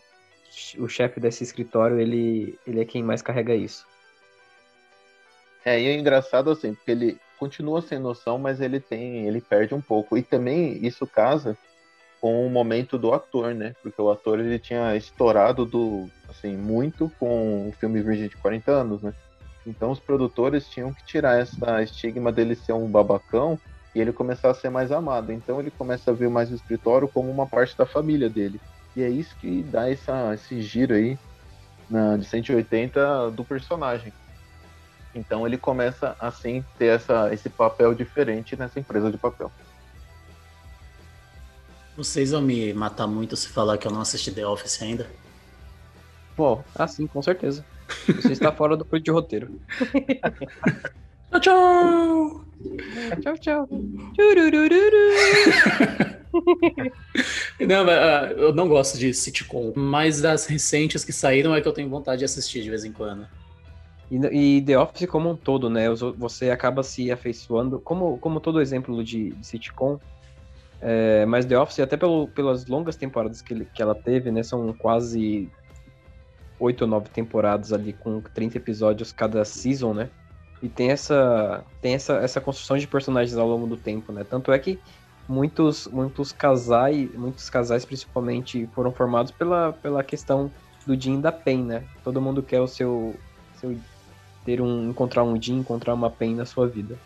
o chefe desse escritório, ele, ele é quem mais carrega isso. É, e é engraçado assim, porque ele continua sem noção, mas ele tem, ele perde um pouco. E também isso casa com o momento do ator, né? Porque o ator ele tinha estourado do assim muito com o filme Virgem de 40 anos, né? Então os produtores tinham que tirar essa estigma dele ser um babacão e ele começar a ser mais amado. Então ele começa a ver mais o escritório como uma parte da família dele. E é isso que dá essa, esse giro aí na, de 180 do personagem. Então ele começa assim ter essa, esse papel diferente nessa empresa de papel. Vocês vão me matar muito se falar que eu não assisti The Office ainda? Pô, ah sim, com certeza. Você está fora do curso de roteiro. tchau, tchau! Tchau, tchau. não, uh, eu não gosto de sitcom, mas das recentes que saíram é que eu tenho vontade de assistir de vez em quando. E, e The Office como um todo, né? Você acaba se afeiçoando, como, como todo exemplo de, de sitcom, é, mas The Office, até pelo, pelas longas temporadas que, que ela teve, né? São quase oito ou nove temporadas ali com 30 episódios cada season, né? E tem essa tem essa, essa construção de personagens ao longo do tempo, né? Tanto é que muitos muitos casais, muitos casais principalmente foram formados pela, pela questão do Jim e da Pen, né? Todo mundo quer o seu, seu ter um encontrar um Jim, encontrar uma Pen na sua vida.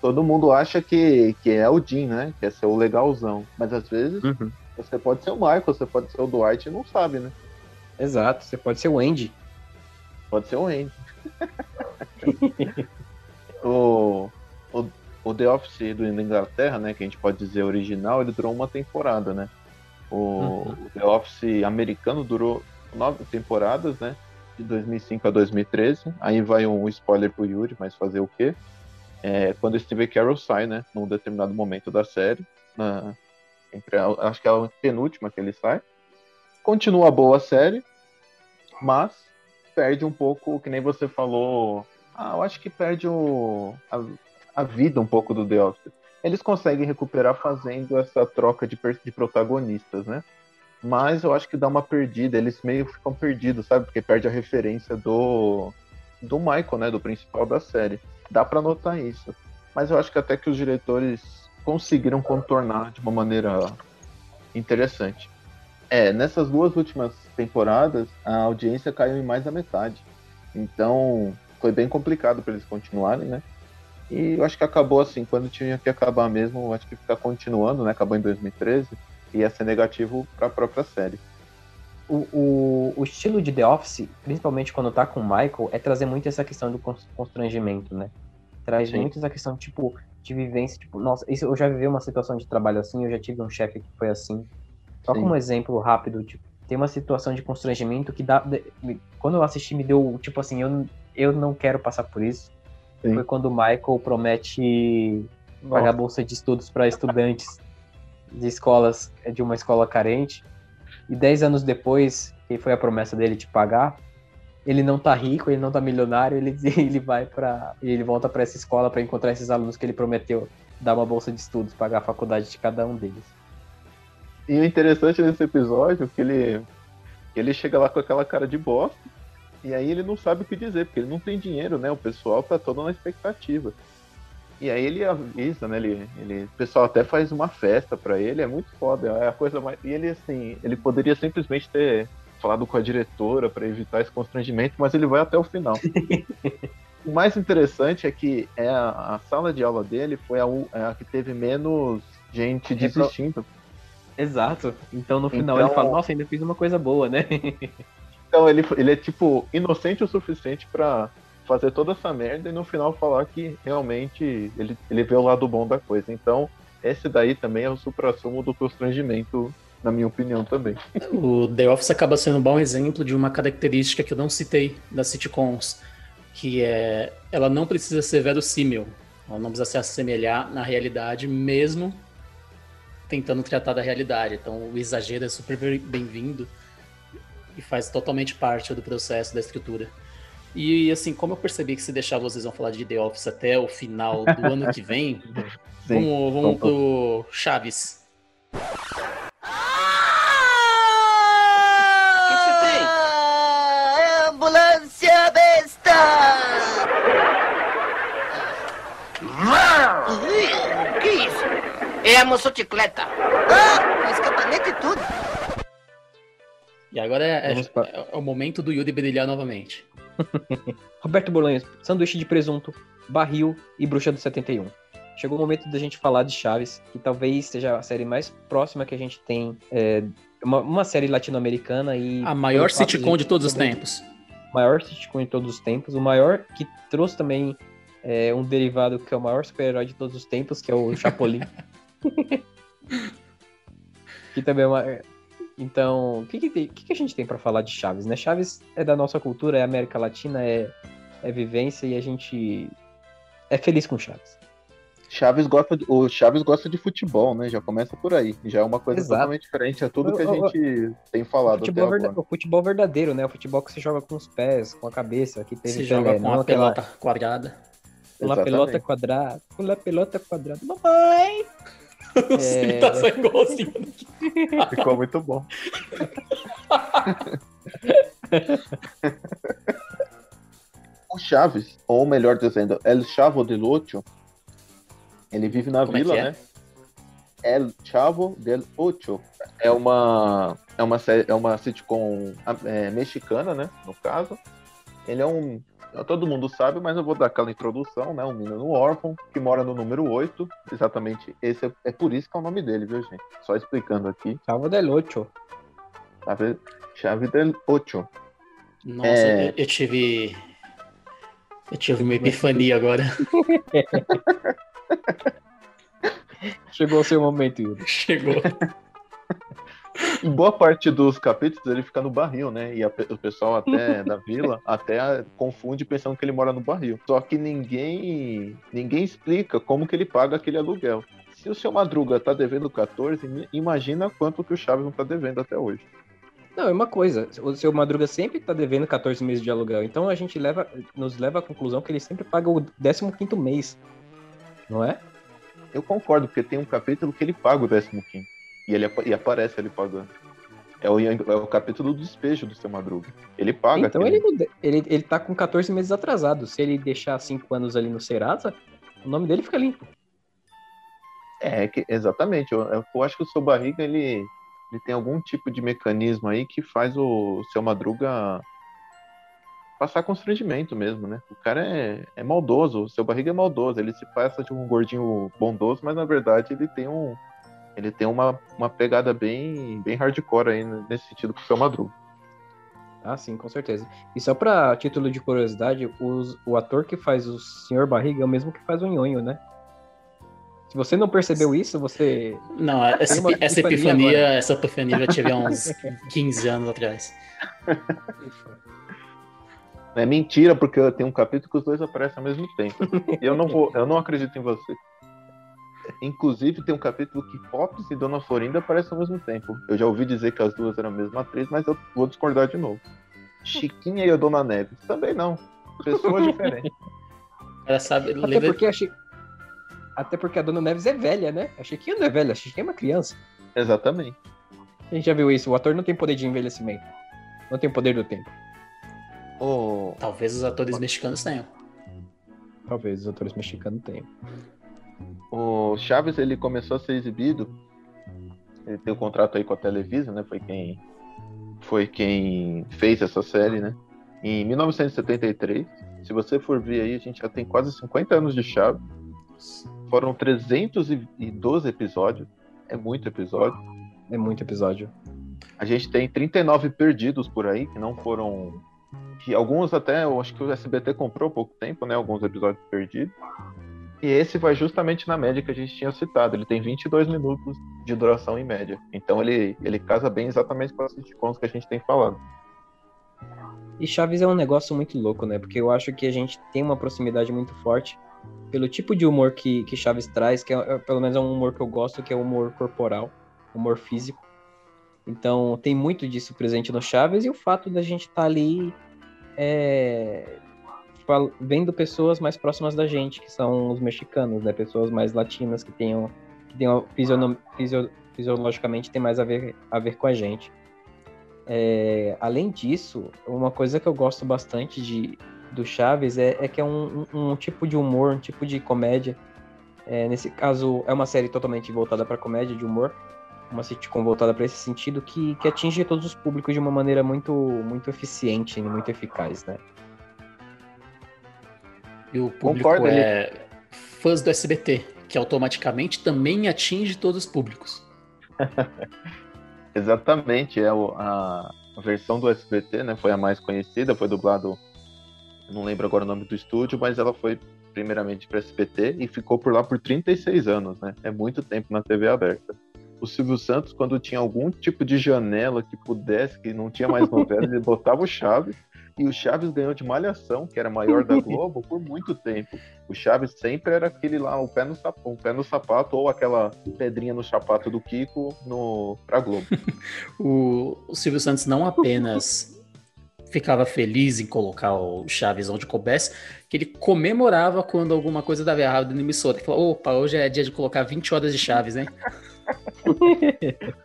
Todo mundo acha que, que é o Jim, né? Que é ser o legalzão, mas às vezes uhum. você pode ser o Michael, você pode ser o Dwight e não sabe, né? Exato, você pode ser o Andy. Pode ser o Andy. o, o, o The Office do Inglaterra, né, que a gente pode dizer original, ele durou uma temporada, né? O, uhum. o The Office americano durou nove temporadas, né? De 2005 a 2013. Aí vai um spoiler pro Yuri, mas fazer o quê? É, quando Steve Carroll sai, né? Num determinado momento da série. Na, entre a, acho que é a penúltima que ele sai. Continua boa a série, mas perde um pouco, que nem você falou. Ah, eu acho que perde o, a, a vida um pouco do The Office. Eles conseguem recuperar fazendo essa troca de, de protagonistas, né? Mas eu acho que dá uma perdida, eles meio ficam perdidos, sabe? Porque perde a referência do, do Michael, né? Do principal da série. Dá para notar isso. Mas eu acho que até que os diretores conseguiram contornar de uma maneira interessante. É, nessas duas últimas temporadas, a audiência caiu em mais da metade. Então, foi bem complicado para eles continuarem, né? E eu acho que acabou assim, quando tinha que acabar mesmo, acho que ficar continuando, né? Acabou em 2013, ia ser negativo para a própria série. O, o, o, estilo de The Office, principalmente quando tá com o Michael, é trazer muito essa questão do constrangimento, né? Traz Sim. muito essa questão, tipo, de vivência, tipo, nossa, isso, eu já vivi uma situação de trabalho assim, eu já tive um chefe que foi assim. Só Sim. como exemplo rápido, tipo, tem uma situação de constrangimento que dá. Quando eu assisti, me deu, tipo assim, eu, eu não quero passar por isso. Sim. Foi quando o Michael promete Nossa. pagar bolsa de estudos para estudantes de escolas, de uma escola carente. E dez anos depois, que foi a promessa dele de pagar, ele não tá rico, ele não tá milionário, ele, ele vai para ele volta para essa escola para encontrar esses alunos que ele prometeu dar uma bolsa de estudos, pagar a faculdade de cada um deles. E o interessante desse episódio é que ele, ele chega lá com aquela cara de bosta, e aí ele não sabe o que dizer, porque ele não tem dinheiro, né? O pessoal tá todo na expectativa. E aí ele avisa, né? Ele, ele, o pessoal até faz uma festa para ele, é muito foda, é a coisa mais. E ele assim, ele poderia simplesmente ter falado com a diretora para evitar esse constrangimento, mas ele vai até o final. o mais interessante é que é a, a, sala de aula dele foi a, é a que teve menos gente desistindo. Exato. Então no final então... ele fala, nossa, ainda fiz uma coisa boa, né? então ele, ele é tipo inocente o suficiente para fazer toda essa merda e no final falar que realmente ele, ele vê o lado bom da coisa. Então, esse daí também é o supra-sumo do constrangimento, na minha opinião também. O The Office acaba sendo um bom exemplo de uma característica que eu não citei das sitcoms, que é ela não precisa ser verossímil, ela não precisa se assemelhar na realidade, mesmo tentando tratar da realidade. Então, o exagero é super bem-vindo e faz totalmente parte do processo da estrutura. E assim, como eu percebi que se deixar vocês vão falar de The Office até o final do ano que vem, vamos, vamos pro Chaves. O que você tem? Ah, ambulância besta! que isso? É a motocicleta. Ah, escapamento e tudo. E agora é, é, é, o momento do Yuri brilhar novamente. Roberto Bolanhos, sanduíche de presunto, barril e bruxa do 71. Chegou o momento da gente falar de Chaves, que talvez seja a série mais próxima que a gente tem. É, uma, uma, série latino-americana e. A maior sitcom de, de todos os tempos. Maior sitcom de todos os tempos. O maior que trouxe também é, um derivado que é o maior super-herói de todos os tempos, que é o Chapolin. que também é uma. Então, o que, que, que, que a gente tem para falar de Chaves, né? Chaves é da nossa cultura, é América Latina, é, é vivência e a gente é feliz com Chaves. Chaves gosta de, o Chaves gosta de futebol, né? Já começa por aí. Já é uma coisa Exato. totalmente diferente a tudo que a gente o, tem falado. O futebol, verda, o futebol verdadeiro, né? O futebol que você joga com os pés, com a cabeça, que teve se joga com uma pelota quadrada. Uma pelota quadrada. Uma pelota quadrada. Mamãe! É... tá só igualzinho. Ficou muito bom. o Chaves, ou melhor dizendo, El Chavo de Lucho, ele vive na Como é vila, é é? né? El Chavo del Ocho. É uma, é uma, é uma sitcom é, mexicana, né? No caso. Ele é um todo mundo sabe, mas eu vou dar aquela introdução, né? Um menino órfão que mora no número 8. Exatamente, esse é, é por isso que é o nome dele, viu, gente? Só explicando aqui. Chave del Ocho. Chave, Chave del Ocho. Nossa, é... eu, eu tive. Eu tive uma epifania agora. Chegou o seu momento, Yuri. Chegou. Em boa parte dos capítulos ele fica no barril, né? E a, o pessoal até da vila até confunde pensando que ele mora no barril. Só que ninguém ninguém explica como que ele paga aquele aluguel. Se o seu Madruga tá devendo 14, imagina quanto que o Chaves não tá devendo até hoje. Não, é uma coisa. O seu Madruga sempre tá devendo 14 meses de aluguel. Então a gente leva, nos leva à conclusão que ele sempre paga o 15 mês. Não é? Eu concordo, porque tem um capítulo que ele paga o 15. E ele e aparece ele pagando. É o, é o capítulo do despejo do seu Madruga. Ele paga. Então ele, ele, ele tá com 14 meses atrasado. Se ele deixar 5 anos ali no Serasa, o nome dele fica limpo. É, que, exatamente. Eu, eu acho que o seu barriga ele, ele tem algum tipo de mecanismo aí que faz o seu Madruga passar constrangimento mesmo, né? O cara é, é maldoso, o seu barriga é maldoso, ele se passa de um gordinho bondoso, mas na verdade ele tem um, ele tem uma, uma pegada bem, bem hardcore aí nesse sentido com o seu Madruga. Ah, sim, com certeza. E só pra título de curiosidade, os, o ator que faz o Senhor Barriga é o mesmo que faz o Nhonho, né? Se você não percebeu isso, você. Não, essa, essa epifania, essa epifania já tive há uns 15 anos atrás. É mentira, porque tem um capítulo que os dois aparecem ao mesmo tempo. Eu não vou, eu não acredito em você. Inclusive, tem um capítulo que Pops e Dona Florinda aparecem ao mesmo tempo. Eu já ouvi dizer que as duas eram a mesma atriz, mas eu vou discordar de novo. Chiquinha e a Dona Neves. Também não. Pessoas diferentes. Ela sabe. Até porque, a Chi- Até porque a Dona Neves é velha, né? A Chiquinha não é velha, a Chiquinha é uma criança. Exatamente. A gente já viu isso, o ator não tem poder de envelhecimento. Não tem poder do tempo. O... Talvez os atores mexicanos tenham. Talvez os atores mexicanos tenham. O Chaves ele começou a ser exibido. Ele tem o contrato aí com a Televisa, né? Foi quem foi quem fez essa série, né? Em 1973. Se você for ver aí, a gente já tem quase 50 anos de Chaves. Foram 312 episódios. É muito episódio. É muito episódio. A gente tem 39 perdidos por aí, que não foram. Que alguns até, eu acho que o SBT comprou há pouco tempo, né? Alguns episódios perdidos. E esse vai justamente na média que a gente tinha citado. Ele tem 22 minutos de duração em média. Então ele, ele casa bem exatamente com as sitcoms que a gente tem falado. E Chaves é um negócio muito louco, né? Porque eu acho que a gente tem uma proximidade muito forte pelo tipo de humor que, que Chaves traz, que é, é- pelo menos é um humor que eu gosto, que é o humor corporal, humor físico. Então tem muito disso presente no Chaves e o fato da gente estar ali é, vendo pessoas mais próximas da gente, que são os mexicanos, né? Pessoas mais latinas que tenham, que tenham fisio- fisiologicamente tem mais a ver, a ver com a gente. É, além disso, uma coisa que eu gosto bastante de, do Chaves é, é que é um, um- um tipo de humor, um tipo de comédia. É, nesse caso, é uma série totalmente voltada para comédia, de humor, uma sitcom voltada para esse sentido, que, que atinge todos os públicos de uma maneira muito, muito eficiente e muito eficaz, né? E o público Concordo, ele- é fãs do SBT, que automaticamente também atinge todos os públicos. Exatamente, é o- a, a versão do SBT, né? Foi a mais conhecida, foi dublado. Não lembro agora o nome do estúdio, mas ela foi primeiramente para SBT e ficou por lá por 36 anos, né? É muito tempo na TV aberta. O Silvio Santos, quando tinha algum tipo de janela que pudesse, que não tinha mais novela, ele botava o Chaves. E o Chaves ganhou de Malhação, que era maior da Globo, por muito tempo. O Chaves sempre era aquele lá, o pé no sapato, o pé no sapato ou aquela pedrinha no sapato do Kiko no, pra Globo. O, o Silvio Santos não apenas ficava feliz em colocar o Chaves onde coubesse, que ele comemorava quando alguma coisa dava errado na emissora. Ele falou, opa, hoje é dia de colocar 20 horas de Chaves, hein?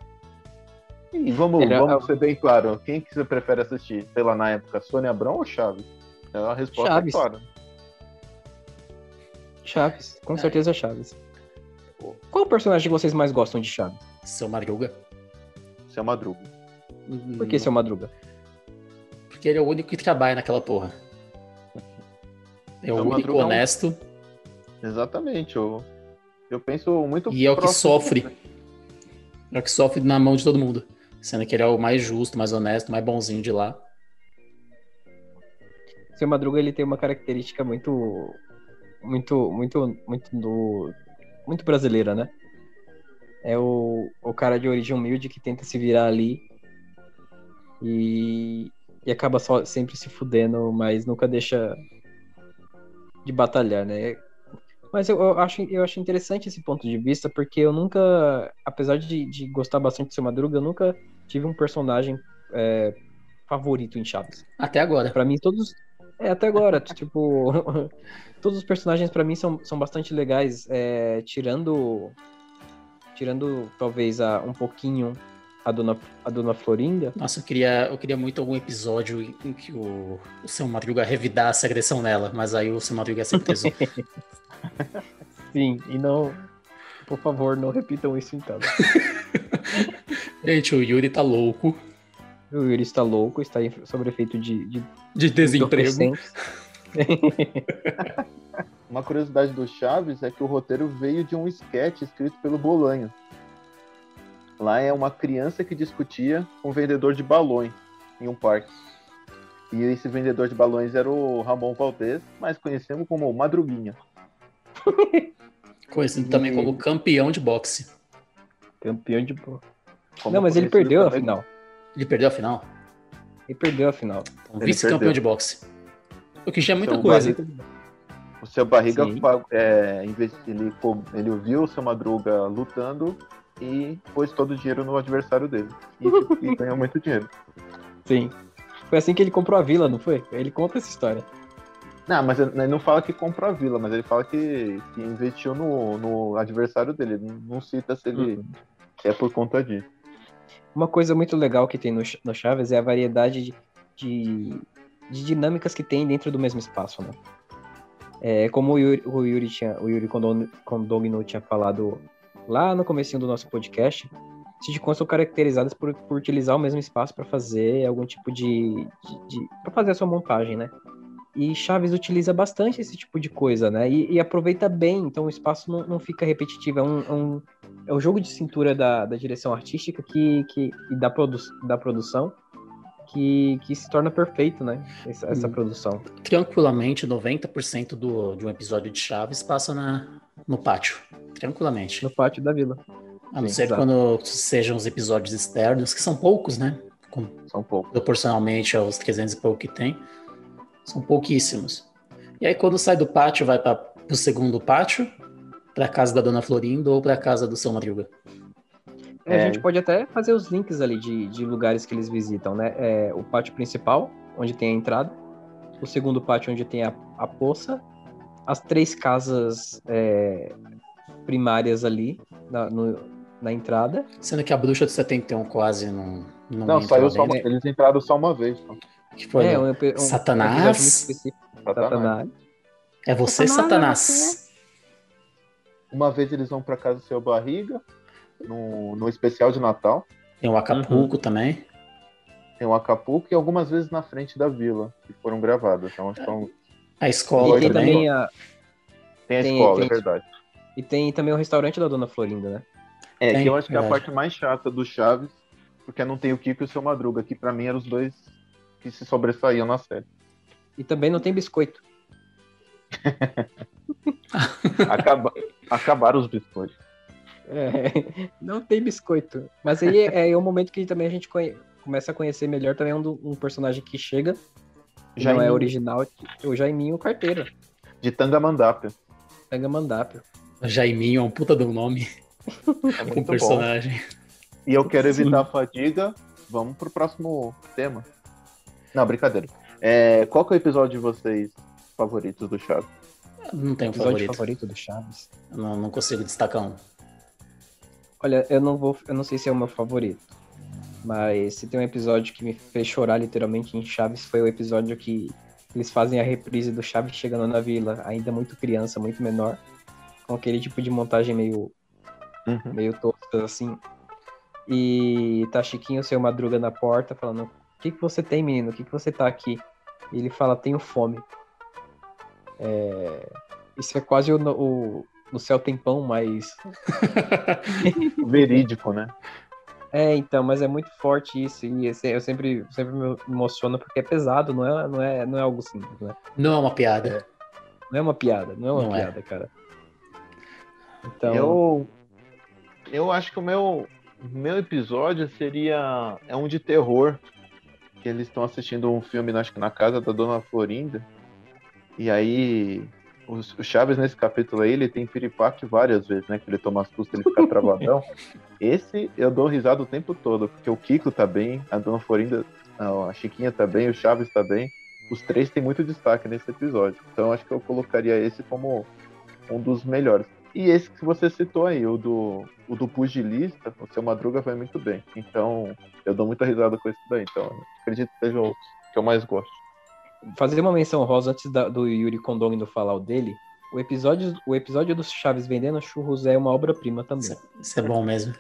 E vamos, é- vamos ser bem claro, quem que você prefere assistir? Sei lá, na época, Sônia Abrão ou Chaves? É a resposta Chaves. é clara. Chaves, com É. certeza Chaves. Qual o personagem que vocês mais gostam de Chaves? Seu Madruga. Seu Madruga. Por que seu Madruga? Porque ele é o único que trabalha naquela porra. É o Seu único Madruga é um- honesto Exatamente, eu, eu penso muito e é o que sofre. É o que sofre na mão de todo mundo. Sendo que ele é o mais justo, mais honesto, mais bonzinho de lá. Seu Madruga ele tem uma característica muito muito muito muito do muito brasileira, né? É o, o cara de origem humilde que tenta se virar ali e, e acaba só sempre se fudendo, mas nunca deixa de batalhar, né? Mas eu, eu acho, eu acho interessante esse ponto de vista, porque eu nunca, apesar de, de gostar bastante do seu Madruga, eu nunca tive um personagem é, favorito em Chaves. Até agora. Pra mim, todos. É, até agora, tipo. todos os personagens pra mim são, são bastante legais. é, tirando. Tirando, talvez, a, um pouquinho a dona, a dona Florinda. Nossa, eu queria, eu queria muito algum episódio em- em que o, o seu Madruga revidasse a agressão nela, mas aí o seu Madruga ia ser preso. Sim, e não. Por favor, não repitam isso então. Gente, o Yuri tá louco O Yuri está louco, está em- sob efeito de, de de desemprego. Uma curiosidade do Chaves é que o roteiro veio de um esquete escrito pelo Bolanho. Lá é uma criança que discutia com um vendedor de balões em um parque. E esse vendedor de balões era o Ramon Valdez, mais conhecido como Madruguinha. Conhecido também como campeão de boxe. Campeão de. boa. Como Não, mas ele perdeu a final. Ele perdeu a final? Ele perdeu a final. Então, Vice-campeão de boxe. O que já é muita Seu coisa. Barriga- O seu Barriga, é, ele, ele viu o seu Madruga lutando e pôs todo o dinheiro no adversário dele. E, e ganhou muito dinheiro. Sim. Foi assim que ele comprou a vila, não foi? Ele conta essa história. Não, mas ele não fala que comprou a vila, mas ele fala que, que investiu no, no adversário dele. Ele não cita se ele se é por conta disso. Uma coisa muito legal que tem no, no Chaves é a variedade de, de, de dinâmicas que tem dentro do mesmo espaço, né? É, como o Yuri, o Yuri, tinha, o Yuri Condogno tinha falado lá no começo do nosso podcast, sitcoms são caracterizadas por, por utilizar o mesmo espaço para fazer algum tipo de, de, de para fazer a sua montagem, né? E Chaves utiliza bastante esse tipo de coisa, né? E, e aproveita bem, então o espaço não, não fica repetitivo. É um, é um, é um jogo de cintura da, da direção artística que, que, e da, produ, da produção que, que se torna perfeito, né? Essa, essa hum. produção. Tranquilamente, 90% do, de um episódio de Chaves passa na, no pátio. Tranquilamente. No pátio da vila. A não Sim, ser exato. quando sejam os episódios externos, que são poucos, né? Com, são poucos. Proporcionalmente aos 300 e pouco que tem. São pouquíssimos. E aí, quando sai do pátio, vai para o segundo pátio, para casa da Dona Florinda ou para casa do seu Madruga. É, a gente pode até fazer os links ali de, de lugares que eles visitam, né? É, o pátio principal, onde tem a entrada, o segundo pátio, onde tem a, a poça, as três casas é, primárias ali na, no, na entrada. Sendo que a bruxa de 71 quase não. Não, não saiu só uma, eles entraram só uma vez. Então. Foi é, um, um, Satanás. Um Satanás. É você, Satanás. Satanás. Uma vez eles vão para casa do seu barriga, no, no especial de Natal. Tem o Acapulco uhum. também. Tem o Acapulco e algumas vezes na frente da vila, que foram gravadas. Então, são... A escola e também. A... Tem a tem, escola, tem... é verdade. E tem também o restaurante da Dona Florinda, né? É, tem, que eu acho que é a parte mais chata do Chaves, porque não tem o Kiko e o seu Madruga, que para mim eram os dois que se sobressaíam na série. E também não tem biscoito. Acaba... Acabaram os biscoitos. É, não tem biscoito. Mas aí é, é o momento que também a gente conhe... começa a conhecer melhor também um, um personagem que chega, Jaiminho. não é original, o Jaiminho Carteira. De Tangamandápio. Tangamandápio. Jaiminho é um puta de um nome. É um personagem. Bom. E eu quero evitar Sim. a fadiga. Vamos pro próximo tema. Não, brincadeira. É, qual que é o episódio de vocês favoritos do Chaves? Não tenho episódio favorito. favorito do Chaves. Não, não consigo destacar um. Olha, eu não vou, eu não sei se é o meu favorito, mas se tem um episódio que me fez chorar literalmente em Chaves foi o episódio que eles fazem a reprise do Chaves chegando na vila, ainda muito criança, muito menor, com aquele tipo de montagem meio uhum. meio tosca assim. E tá Chiquinho seu Madruga na porta falando: "O que que você tem, menino? O que que você tá aqui?" E ele fala: "Tenho fome." É... Isso é quase o, o no céu tem pão, mas. Verídico, né? É, então, mas é muito forte isso, e eu sempre, sempre me emociono porque é pesado, não é, não é, não é algo simples, né? Não é uma piada. É. Não é uma piada, não é uma não é. piada, é. cara. Então. Eu, eu acho que o meu, meu episódio seria. É um de terror. Que eles estão assistindo um filme, acho que na casa da Dona Florinda. E aí o Chaves nesse capítulo aí, ele tem piripaque várias vezes, né? Que ele toma susto, ele fica travadão. Esse eu dou risada o tempo todo, porque o Kiko tá bem, a Dona Florinda, a Chiquinha tá bem, o Chaves tá bem. Os três têm muito destaque nesse episódio. Então acho que eu colocaria esse como um dos melhores. E esse que você citou aí, o do, o do pugilista, o seu Madruga vai muito bem. Então, eu dou muita risada com esse daí. Então, acredito que seja o que eu mais gosto fazer uma menção rosa antes da, do Yuri Kondong falar o dele. O episódio, o episódio dos Chaves vendendo churros é uma obra-prima também. Isso, isso, é bom mesmo.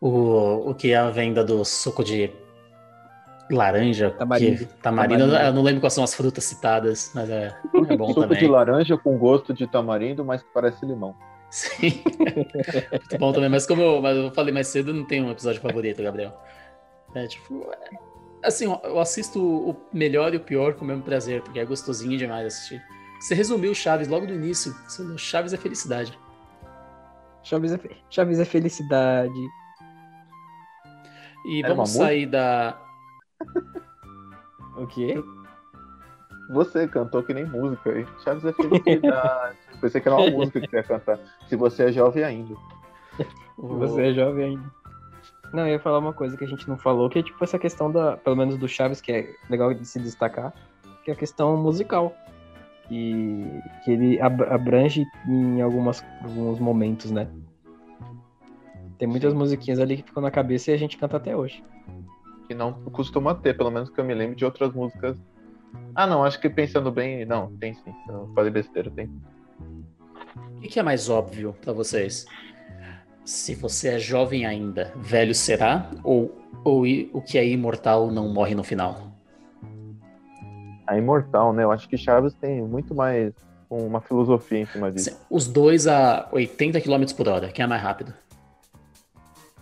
O, o que é a venda do suco de laranja, tamarindo. Que, tamarindo, tamarindo. Eu não lembro quais são as frutas citadas, mas é, é bom suco também. de laranja com gosto de tamarindo, mas que parece limão. Sim. Muito bom também, mas como eu, mas eu falei mais cedo, não tem um episódio favorito, Gabriel. É tipo, é, Assim, eu assisto o melhor e o pior com o mesmo prazer, porque é gostosinho demais assistir. Você resumiu Chaves logo do início. Chaves é felicidade. Chaves é, Chaves é felicidade. E Era vamos sair da. O quê? Você cantou que nem música aí. Chaves é felicidade. Pensei que era uma música que você ia cantar. Se você é jovem ainda. Se você é jovem ainda. Não, eu ia falar uma coisa que a gente não falou, que é tipo essa questão da, pelo menos do Chaves, que é legal de se destacar, que é a questão musical. Que, que ele ab- abrange em algumas, alguns momentos, né? Tem muitas musiquinhas ali que ficam na cabeça e a gente canta até hoje. Que não costuma ter, pelo menos que eu me lembro de outras músicas. Ah, não, acho que pensando bem. Não, tem sim. Eu falei besteira, tem. O que que é mais óbvio pra vocês? Se você é jovem ainda, velho será? Ou, ou o que é imortal não morre no final? A Imortal, né? Eu acho que Chaves tem muito mais uma filosofia em cima disso. Os dois a 80 km por hora, quem é mais rápido?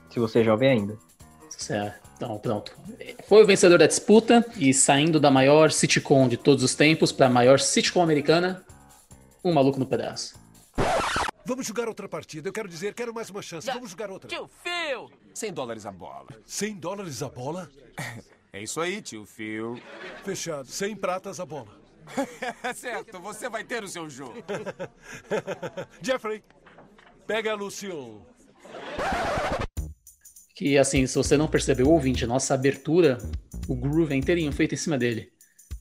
Se você é jovem ainda. Certo. Então, pronto. Foi o vencedor da disputa e saindo da maior sitcom de todos os tempos para a maior sitcom americana, Um Maluco no Pedaço. Vamos jogar outra partida. Eu quero dizer, quero mais uma chance. Vamos jogar outra. Tio Phil! 100 dólares a bola. 100 dólares a bola? É isso aí, tio Phil. Fechado. 100 pratas a bola. Certo, você vai ter o seu jogo. Jeffrey, pega a Lucion. Que assim, se você não percebeu, ouvinte, nossa abertura, o groove é inteirinho feito em cima dele,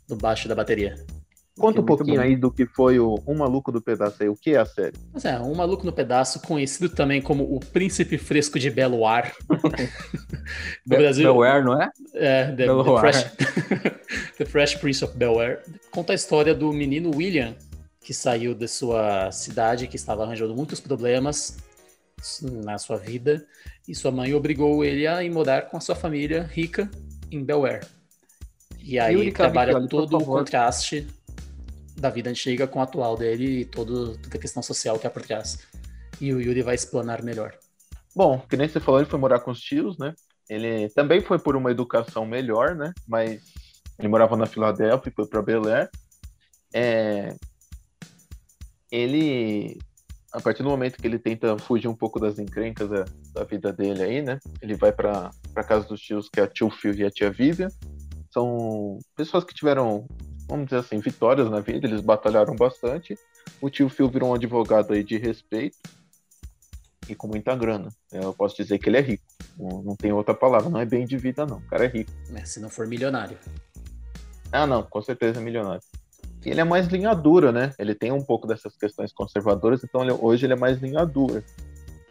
do baixo da bateria. Conta um pouquinho bom. aí do que foi o Um Maluco do Pedaço aí. O que é a série? Mas é, um maluco no pedaço, conhecido também como o Príncipe Fresco de Belo Ar. no Be- Brasil, Belware, não é? É, The, Bel the, Air. Fresh, The Fresh Prince of Bel Air. Conta a história do menino William, que saiu da sua cidade, que estava arranjando muitos problemas na sua vida, e sua mãe obrigou ele a ir morar com a sua família rica em Bel Air. E aí Yuri trabalha Cavicchioli, todo o contraste da vida antiga com a atual dele e todo, toda a questão social que há por trás. E o Yuri vai explanar melhor. Bom, que nem você falou, ele foi morar com os tios, né? Ele também foi por uma educação melhor, né? Mas ele morava na Filadélfia e foi para Bel Air. É... Ele, a partir do momento que ele tenta fugir um pouco das encrencas da, da vida dele aí, né? Ele vai para para casa dos tios, que é a tio Phil e a tia Vivian. São pessoas que tiveram, vamos dizer assim, vitórias na vida, eles batalharam bastante. O tio Phil virou um advogado aí de respeito e com muita grana. Eu posso dizer que ele é rico. Não, não tem outra palavra, não é bem de vida, não. O cara é rico. né, se não for milionário. Ah, não, com certeza é milionário. Ele é mais linha dura, né? Ele tem um pouco dessas questões conservadoras, então ele- hoje ele é mais linha dura.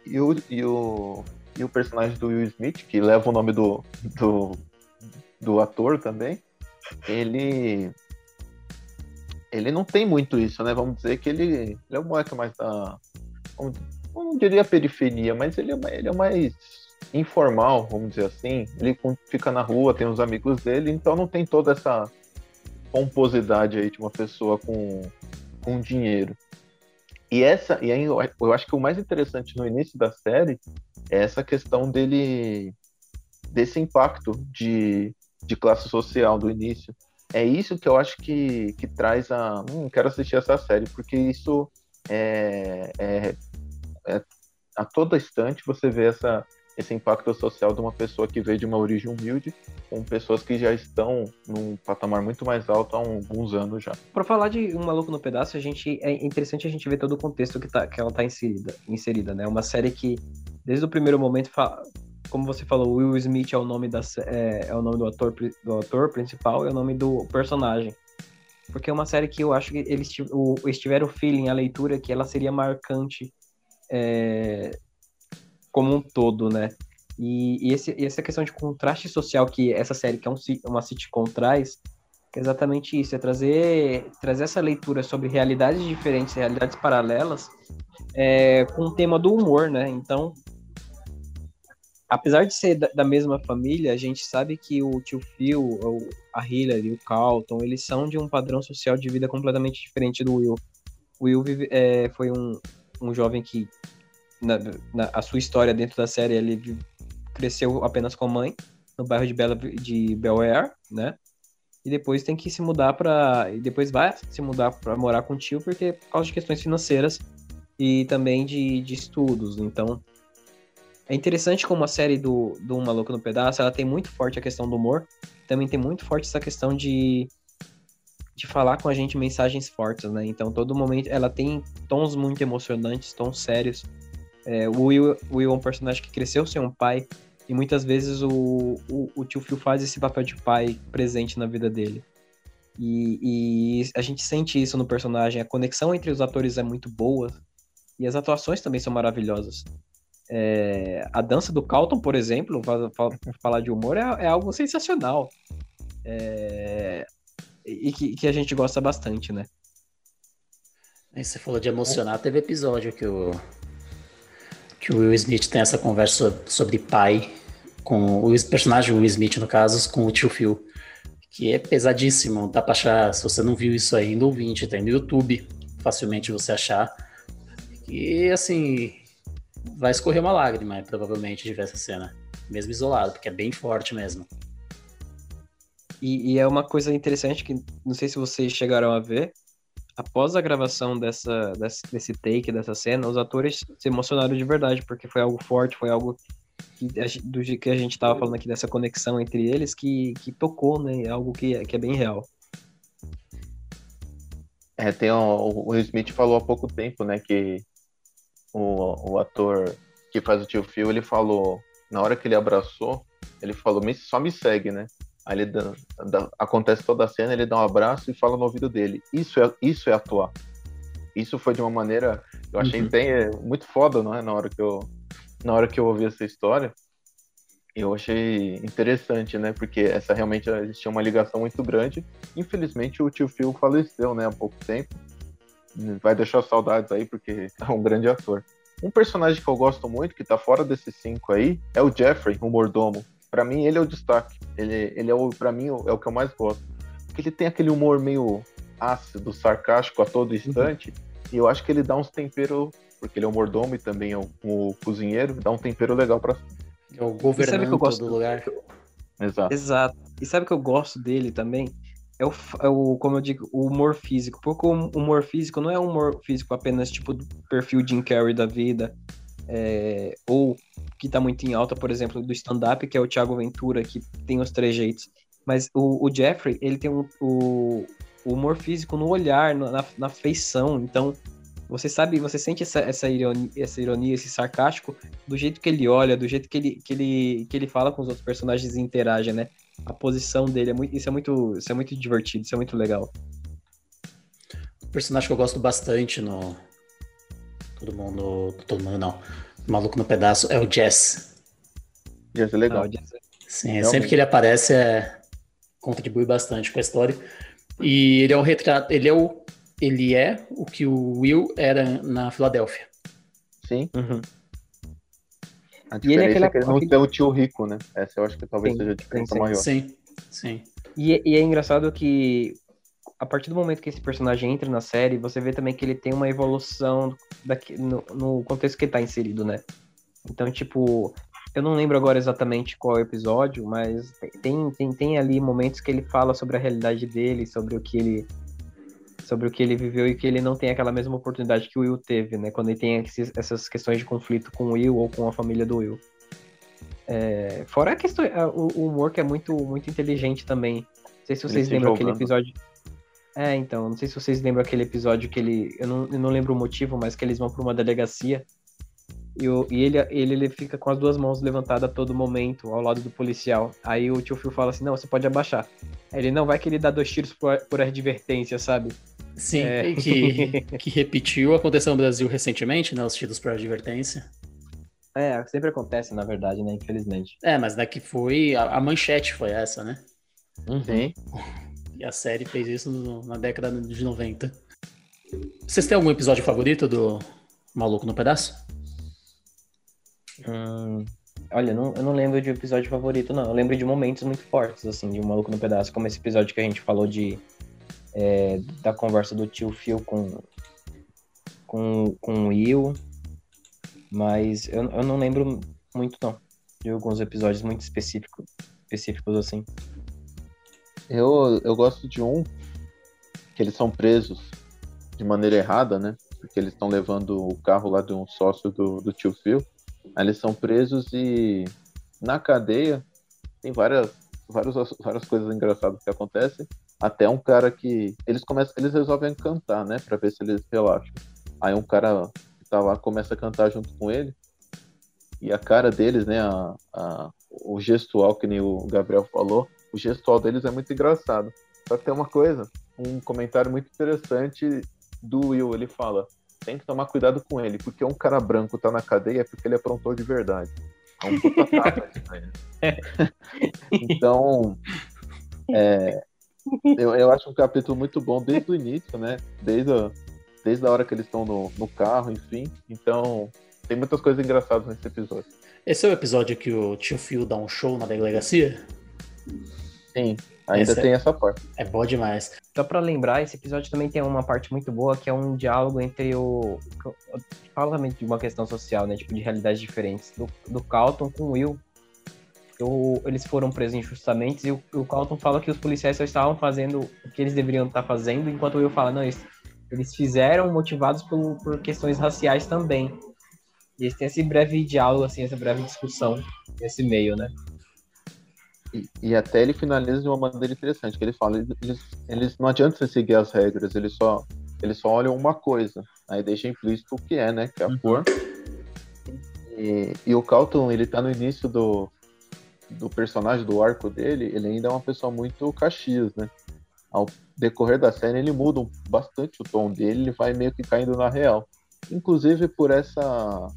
E o, e o, e o personagem do Will Smith, que leva o nome do, do, do ator também, ele. Ele não tem muito isso, né? Vamos dizer que ele, ele é um moleque mais da. Não diria periferia, mas ele é, ele é mais informal, vamos dizer assim. Ele fica na rua, tem os amigos dele, então não tem toda essa pomposidade aí de uma pessoa com, com dinheiro. E essa, e aí eu, acho que o mais interessante no início da série é essa questão dele desse impacto de, de classe social do início. É isso que eu acho que, que traz a. Hum, quero assistir essa série, porque isso é, é, é- a todo instante você vê essa, esse impacto social de uma pessoa que veio de uma origem humilde com pessoas que já estão num patamar muito mais alto há alguns anos já. Pra falar de Um Maluco no Pedaço, a gente, é interessante a gente ver todo o contexto que, tá, que ela tá inserida, inserida, né? Uma série que, desde o primeiro momento, fa- como você falou, Will Smith é o nome, da, é, é o nome do, ator, do ator principal e é o nome do personagem. Porque é uma série que eu acho que eles, eles tiveram o feeling, a leitura, que ela seria marcante é, como um todo, né? E, e esse- e essa questão de contraste social que essa série, que é um, uma sitcom, traz, é exatamente isso, é trazer, trazer essa leitura sobre realidades diferentes, realidades paralelas, é, com o tema do humor, né? Então, apesar de ser da, da mesma família, a gente sabe que o tio Phil, a Hillary, o Carlton, eles são de um padrão social de vida completamente diferente do Will. O Will vive- é, foi um, um jovem que, na, na- a sua história dentro da série, ele cresceu apenas com a mãe, no bairro de, Bela, de Bel Air, né? E depois tem que se mudar para E depois vai se mudar para morar com o tio, porque por causa de questões financeiras e também de, de estudos. Então, é interessante como a série do, do Maluco no Pedaço, ela tem muito forte a questão do humor, também tem muito forte essa questão de, de falar com a gente mensagens fortes, né? Então, todo momento, ela tem tons muito emocionantes, tons sérios. É, o Will, o Will é um personagem que cresceu sem um pai, E muitas vezes o, o, o tio Phil faz esse papel de pai presente na vida dele. E, e a gente sente isso no personagem. A conexão entre os atores é muito boa. E as atuações também são maravilhosas. É, a dança do Calton, por exemplo, fa- falar de humor, é, é algo sensacional. É, e que, que a gente gosta bastante, né? Aí você falou de emocionar, teve episódio que o que o Will Smith tem essa conversa sobre pai com o personagem Will Smith, no caso, com o tio Phil, que é pesadíssimo. Dá pra achar, se você não viu isso ainda, ouvinte, tem no YouTube, facilmente você achar. E assim, vai escorrer uma lágrima, provavelmente, de ver essa cena, mesmo isolado, porque é bem forte mesmo. E, e é uma coisa interessante que não sei se vocês chegaram a ver. Após a gravação dessa, desse, take, dessa cena, os atores se emocionaram de verdade, porque foi algo forte, foi algo que, a do que a gente estava falando aqui dessa conexão entre eles que, que tocou, né? É algo que, que é bem real. É, tem o, o Will Smith falou há pouco tempo, né, que o, o ator que faz o tio Phil, ele falou, na hora que ele abraçou, ele falou, "Me- só me segue, né? Aí ele dá- dá- acontece toda a cena, ele dá um abraço e fala no ouvido dele. Isso é, isso é atuar. Isso foi de uma maneira, eu achei Uhum. bem, é, muito foda, não é? Na hora que eu, na hora que eu ouvi essa história, eu achei interessante, né? Porque essa realmente existia uma ligação muito grande. Infelizmente o tio Phil faleceu, né, há pouco tempo. Vai deixar saudades aí, porque é um grande ator. Um personagem que eu gosto muito, que tá fora desses cinco aí, é o Jeffrey, o mordomo. Pra mim, ele é o destaque. Ele, ele é o, pra mim, é o que eu mais gosto. Porque ele tem aquele humor meio ácido, sarcástico a todo instante. E eu acho que ele dá uns temperos, porque ele é o mordomo e também é o, o cozinheiro, dá um tempero legal pra. É o sabe governante que eu gosto do lugar. Exato. Exato. E sabe o que eu gosto dele também? É o, é o, como eu digo, o humor físico. Porque o humor físico não é um humor físico apenas tipo do perfil Jim Carrey da vida. É, ou que tá muito em alta, por exemplo, do stand-up, que é o Thiago Ventura, que tem os trejeitos. Mas o, o Jeffrey, ele tem um, o, o humor físico no olhar, na, na feição. Então, você sabe, você sente essa, essa, ironia, essa ironia, esse sarcástico, do jeito que ele olha, do jeito que ele, que ele, que ele fala com os outros personagens e interage, né? A posição dele é muito, isso é muito, isso é muito divertido, isso é muito legal. Um personagem que eu gosto bastante no. Todo mundo. Todo mundo não. Maluco no pedaço é o Jess. Ia ser legal. Ah, o Jazz- Sim, Realmente. sempre que ele aparece é contribui bastante com a história. E ele é o retrato, ele é o ele é o que o Will era na Filadélfia. Sim. Uhum. A E ele é aquele- é que ele não tem o tio rico, né? Essa eu acho que talvez Sim, seja a diferença sim. maior. Sim, sim. E, e é engraçado que a partir do momento que esse personagem entra na série, você vê também que ele tem uma evolução daqui, no, no contexto que ele tá inserido, né? Então, tipo, eu não lembro agora exatamente qual é episódio, mas tem, tem, tem ali momentos que ele fala sobre a realidade dele, sobre o que ele sobre o que ele viveu e que ele não tem aquela mesma oportunidade que o Will teve, né? Quando ele tem esses- essas questões de conflito com o Will ou com a família do Will. É, fora a questão, a- o, o humor que é muito, muito inteligente também. Não sei se Ele vocês se lembram aquele jogando. episódio. É, então, não sei se vocês lembram aquele episódio que ele. Eu não, eu não lembro o motivo, mas que eles vão pra uma delegacia. E, o- e ele, ele, ele fica com as duas mãos levantadas a todo momento, ao lado do policial. Aí o tio Phil fala assim: não, você pode abaixar. Aí ele não vai que ele dá dois tiros por, por advertência, sabe? Sim, É. que, que repetiu, aconteceu no Brasil recentemente, né? Os títulos por advertência. É, sempre acontece, na verdade, né? Infelizmente. É, mas daqui foi. A, a manchete foi essa, né? Sim. E a série fez isso no- na década de 90. Vocês têm algum episódio favorito do Maluco no Pedaço? Hum, olha, não, eu não lembro de episódio favorito, não. Eu lembro de momentos muito fortes, assim, de um maluco no pedaço, como esse episódio que a gente falou de é, da conversa do tio Phil com, com, com o Will. Mas eu, eu não lembro muito, não. De alguns episódios muito específicos, específicos assim. Eu, eu gosto de um que eles são presos de maneira errada, né? Porque eles estão levando o carro lá de um sócio do, do tio Phil. Aí eles são presos e na cadeia tem várias, várias, várias coisas engraçadas que acontecem. Até um cara que. Eles começam, eles resolvem cantar, né? Pra ver se eles relaxam. Aí um cara que tá lá começa a cantar junto com ele. E a cara deles, né? A, a, o gestual, que nem o Gabriel falou, o gestual deles é muito engraçado. Só que tem uma coisa, um comentário muito interessante do Will, ele fala, tem que tomar cuidado com ele, porque um cara branco tá na cadeia é porque ele aprontou de verdade. É um puta tapa aí. Então, é, eu, eu acho um capítulo muito bom desde o início, né? Desde a, desde a hora que eles estão no, no carro, enfim. Então, tem muitas coisas engraçadas nesse episódio. Esse é o episódio que o tio Phil dá um show na delegacia? Sim, ainda Esse é- tem essa parte. É bom demais. Só pra lembrar, esse episódio também tem uma parte muito boa, que é um diálogo entre o... Fala também de uma questão social, né? Tipo, de realidades diferentes. Do, do Calton com o Will. O- eles foram presos injustamente e o, o Calton fala que os policiais só estavam fazendo o que eles deveriam estar fazendo, enquanto o Will fala, não, eles, eles fizeram motivados por, por questões raciais também. E eles têm esse breve diálogo, assim, essa breve discussão nesse meio, né? E, e até ele finaliza de uma maneira interessante, que ele fala, eles, eles não adianta você seguir as regras, eles só, eles só olham uma coisa, aí deixa implícito o que é, né, que é a cor. E, e o Calton, ele tá no início do, do personagem, do arco dele, ele ainda é uma pessoa muito caxias, né. Ao decorrer da série, ele muda bastante o tom dele, ele vai meio que caindo na real. Inclusive por essa,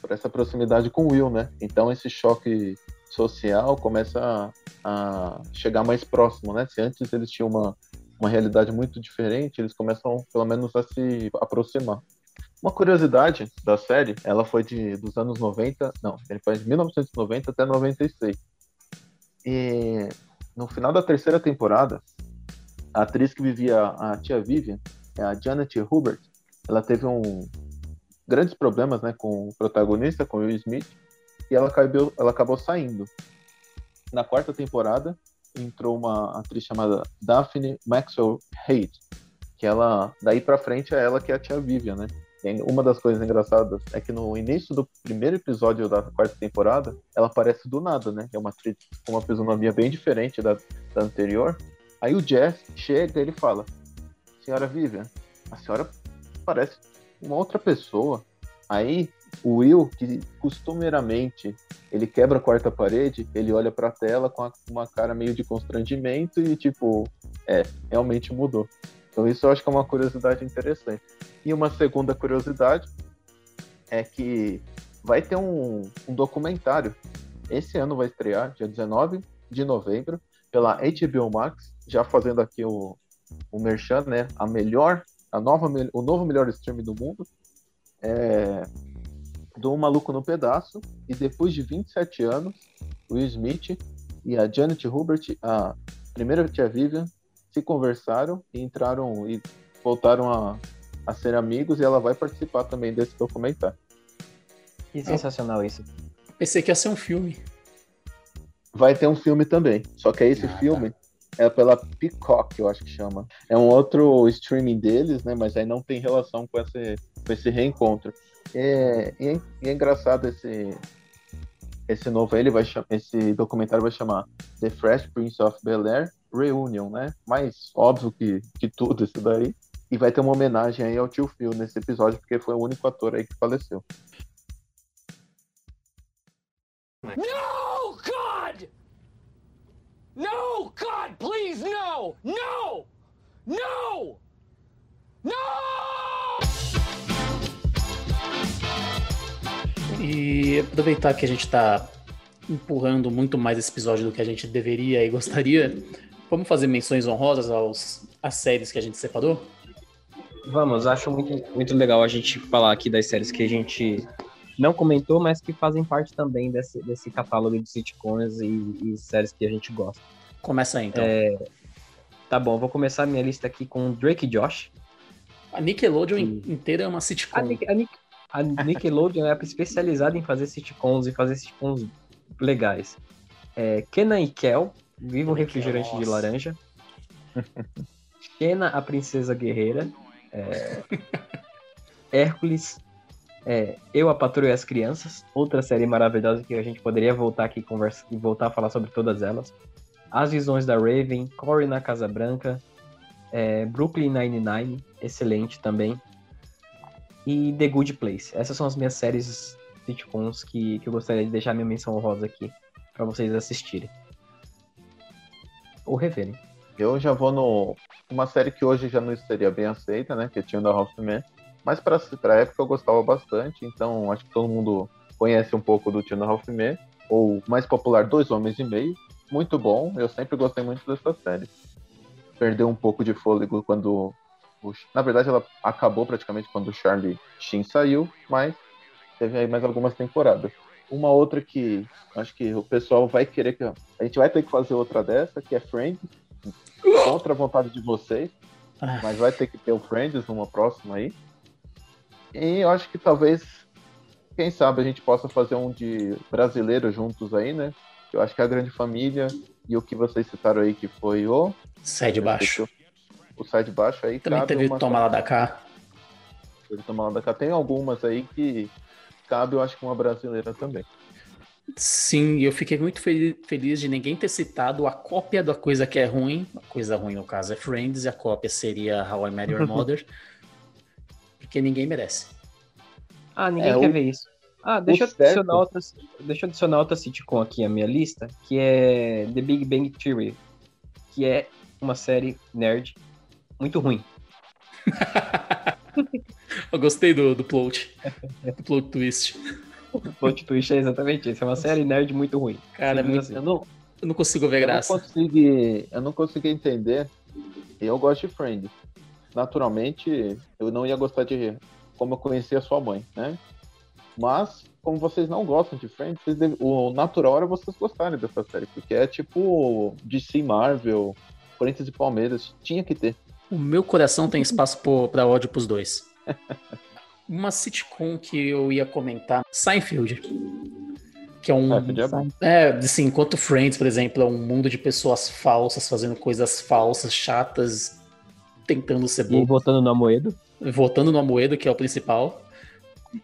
por essa proximidade com o Will, né. Então esse choque social começa a, a chegar mais próximo, né? Se antes eles tinham uma, uma realidade muito diferente, eles começam pelo menos a se aproximar. Uma curiosidade da série, ela foi de, dos anos 90, não, ele foi de 1990 até 96. E no final da terceira temporada, a atriz que vivia a tia Vivian, é a Janet Hubert, ela teve um grandes problemas, né, com o protagonista, com o Will Smith, e ela acabou, ela acabou saindo. Na quarta temporada, entrou uma atriz chamada Daphne Maxwell Haid, que ela, daí pra frente, é ela que é a tia Vivian, né? E uma das coisas engraçadas é que no início do primeiro episódio da quarta temporada, ela aparece do nada, né? É uma atriz com uma fisionomia bem diferente da, da anterior. Aí o Jeff chega e ele fala: Senhora Vivian, a senhora parece uma outra pessoa. Aí o Will, que costumeiramente ele quebra a quarta parede, ele olha pra tela com a- uma cara meio de constrangimento e tipo, é, realmente mudou. Então isso eu acho que é uma curiosidade interessante. E uma segunda curiosidade é que vai ter um, um documentário. Esse ano vai estrear, dia 19 de novembro, pela HBO Max, já fazendo aqui o, o Merchan, né? A melhor, a nova, o novo melhor stream do mundo. É, do Maluco no Pedaço, e depois de 27 anos, Will Smith e a Janet Hubert, a primeira tia Vivian, se conversaram e entraram e voltaram a, a ser amigos, e ela vai participar também desse documentário. Que sensacional isso. Pensei que ia ser um filme. Vai ter um filme também, só que esse Ah, tá. filme é pela Peacock, eu acho que chama. É um outro streaming deles, né? Mas aí não tem relação com esse, com esse reencontro. É, e, é, e é engraçado esse esse novo ele vai esse documentário vai chamar The Fresh Prince of Bel-Air Reunion, né? Mais óbvio que, que tudo isso daí. E vai ter uma homenagem aí ao tio Phil nesse episódio, porque foi o único ator aí que faleceu. No, God! No, God, please, no! No! No! No! E aproveitar que a gente tá empurrando muito mais esse episódio do que a gente deveria e gostaria, vamos fazer menções honrosas aos, às séries que a gente separou? Vamos, acho muito, muito legal a gente falar aqui das séries que a gente não comentou, mas que fazem parte também desse, desse catálogo de sitcoms e, e séries que a gente gosta. Começa aí, então. Tá bom, vou começar minha lista aqui com Drake e Josh. A Nickelodeon inteira é uma sitcom. A, Nick- a Nick- a Nickelodeon é especializada em fazer sitcoms e fazer sitcoms legais. É, Kenan e Kel, Viva o Refrigerante de Nossa. Laranja. Xena, a Princesa Guerreira. É, Hércules, é, Eu, a Patrulha e as Crianças. Outra série maravilhosa que a gente poderia voltar aqui e conversa, e voltar a falar sobre todas elas. As Visões da Raven, Corey na Casa Branca, é, Brooklyn Nine-Nine, excelente também e The Good Place. Essas são as minhas séries sitcoms que, que eu gostaria de deixar minha menção honrosa aqui. pra vocês assistirem. Ou reverem. Eu já vou no. Uma série que hoje já não seria bem aceita, né? Que Tune da Hoffman. Mas pra, pra época eu gostava bastante, então acho que todo mundo conhece um pouco do Tune da Hoffman. Ou mais popular, Dois Homens e Meio. Muito bom, eu sempre gostei muito dessa série. Perdeu um pouco de fôlego quando. Na verdade, ela acabou praticamente quando o Charlie Sheen saiu, mas teve aí mais algumas temporadas. Uma outra que acho que o pessoal vai querer que. A gente vai ter que fazer outra dessa, que é Friends. Contra a vontade de vocês. Ah. Mas vai ter que ter o Friends numa próxima aí. E eu acho que talvez, quem sabe, a gente possa fazer um de brasileiro juntos aí, né? Eu acho que é a Grande Família e o que vocês citaram aí, que foi o. Sai de baixo. O Sai de Baixo aí. Também cabe teve uma- Toma lá da cá. Teve Toma lá da cá. Tem algumas aí que cabe, eu acho que uma brasileira também. Sim, eu fiquei muito fel- feliz de ninguém ter citado a cópia da coisa que é ruim. A coisa ruim, no caso, é Friends, e a cópia seria How I Met Your Mother. porque ninguém merece. Ah, ninguém É, quer o- ver isso. Ah, deixa eu, adicionar outra, deixa eu adicionar outra sitcom aqui à minha lista, que é The Big Bang Theory, que é uma série nerd muito ruim. Eu gostei do, do plot. Do plot twist. O plot twist é exatamente isso, é uma série nerd muito ruim. Cara, é muito- assim. Eu não, eu não consigo ver eu não graça. consegui, eu não consegui entender. Eu gosto de Friends. Naturalmente, eu não ia gostar de como eu conheci a sua mãe, né? Mas, como vocês não gostam de Friends, vocês deve- o natural era vocês gostarem dessa série, porque é tipo DC Marvel, Corinthians e Palmeiras, tinha que ter. O meu coração tem espaço pra ódio pros dois. Uma sitcom que eu ia comentar, Seinfeld. Que é um. É. É, assim, enquanto Friends, por exemplo, é um mundo de pessoas falsas fazendo coisas falsas, chatas, tentando ser E bom, voltando no Amoedo, votando no Amoedo, que é o principal.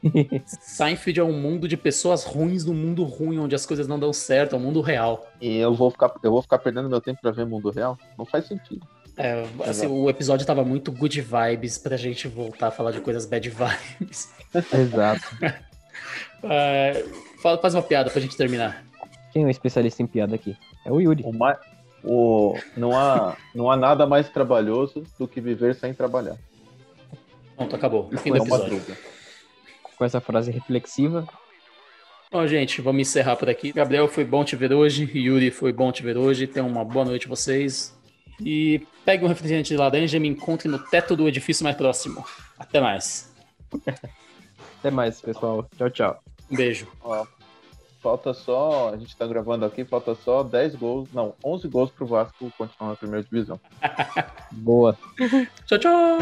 Seinfeld é um mundo de pessoas ruins no mundo ruim, onde as coisas não dão certo, é um mundo real. E eu vou ficar, eu vou ficar perdendo meu tempo pra ver Mundo Real? Não faz sentido. É, assim, o episódio tava muito good vibes pra gente voltar a falar de coisas bad vibes. exato. É, fala- faz uma piada pra gente terminar. Quem é o especialista em piada aqui? É o Yuri. O mais, o, não, há, não há nada mais trabalhoso do que viver sem trabalhar. Pronto, acabou. Fim do É uma episódio. Com essa frase reflexiva, Bom, gente, vamos encerrar por aqui. Gabriel, foi bom te ver hoje. Yuri, foi bom te ver hoje. Tenham uma boa noite vocês. E pegue um refrigerante de laranja e me encontre no teto do edifício mais próximo. Até mais. Até mais, pessoal. Tchau, tchau. Um beijo. Ó, falta só, a gente tá gravando aqui, falta só 10 gols, não, 11 gols pro Vasco continuar na primeira divisão. Boa. tchau, tchau.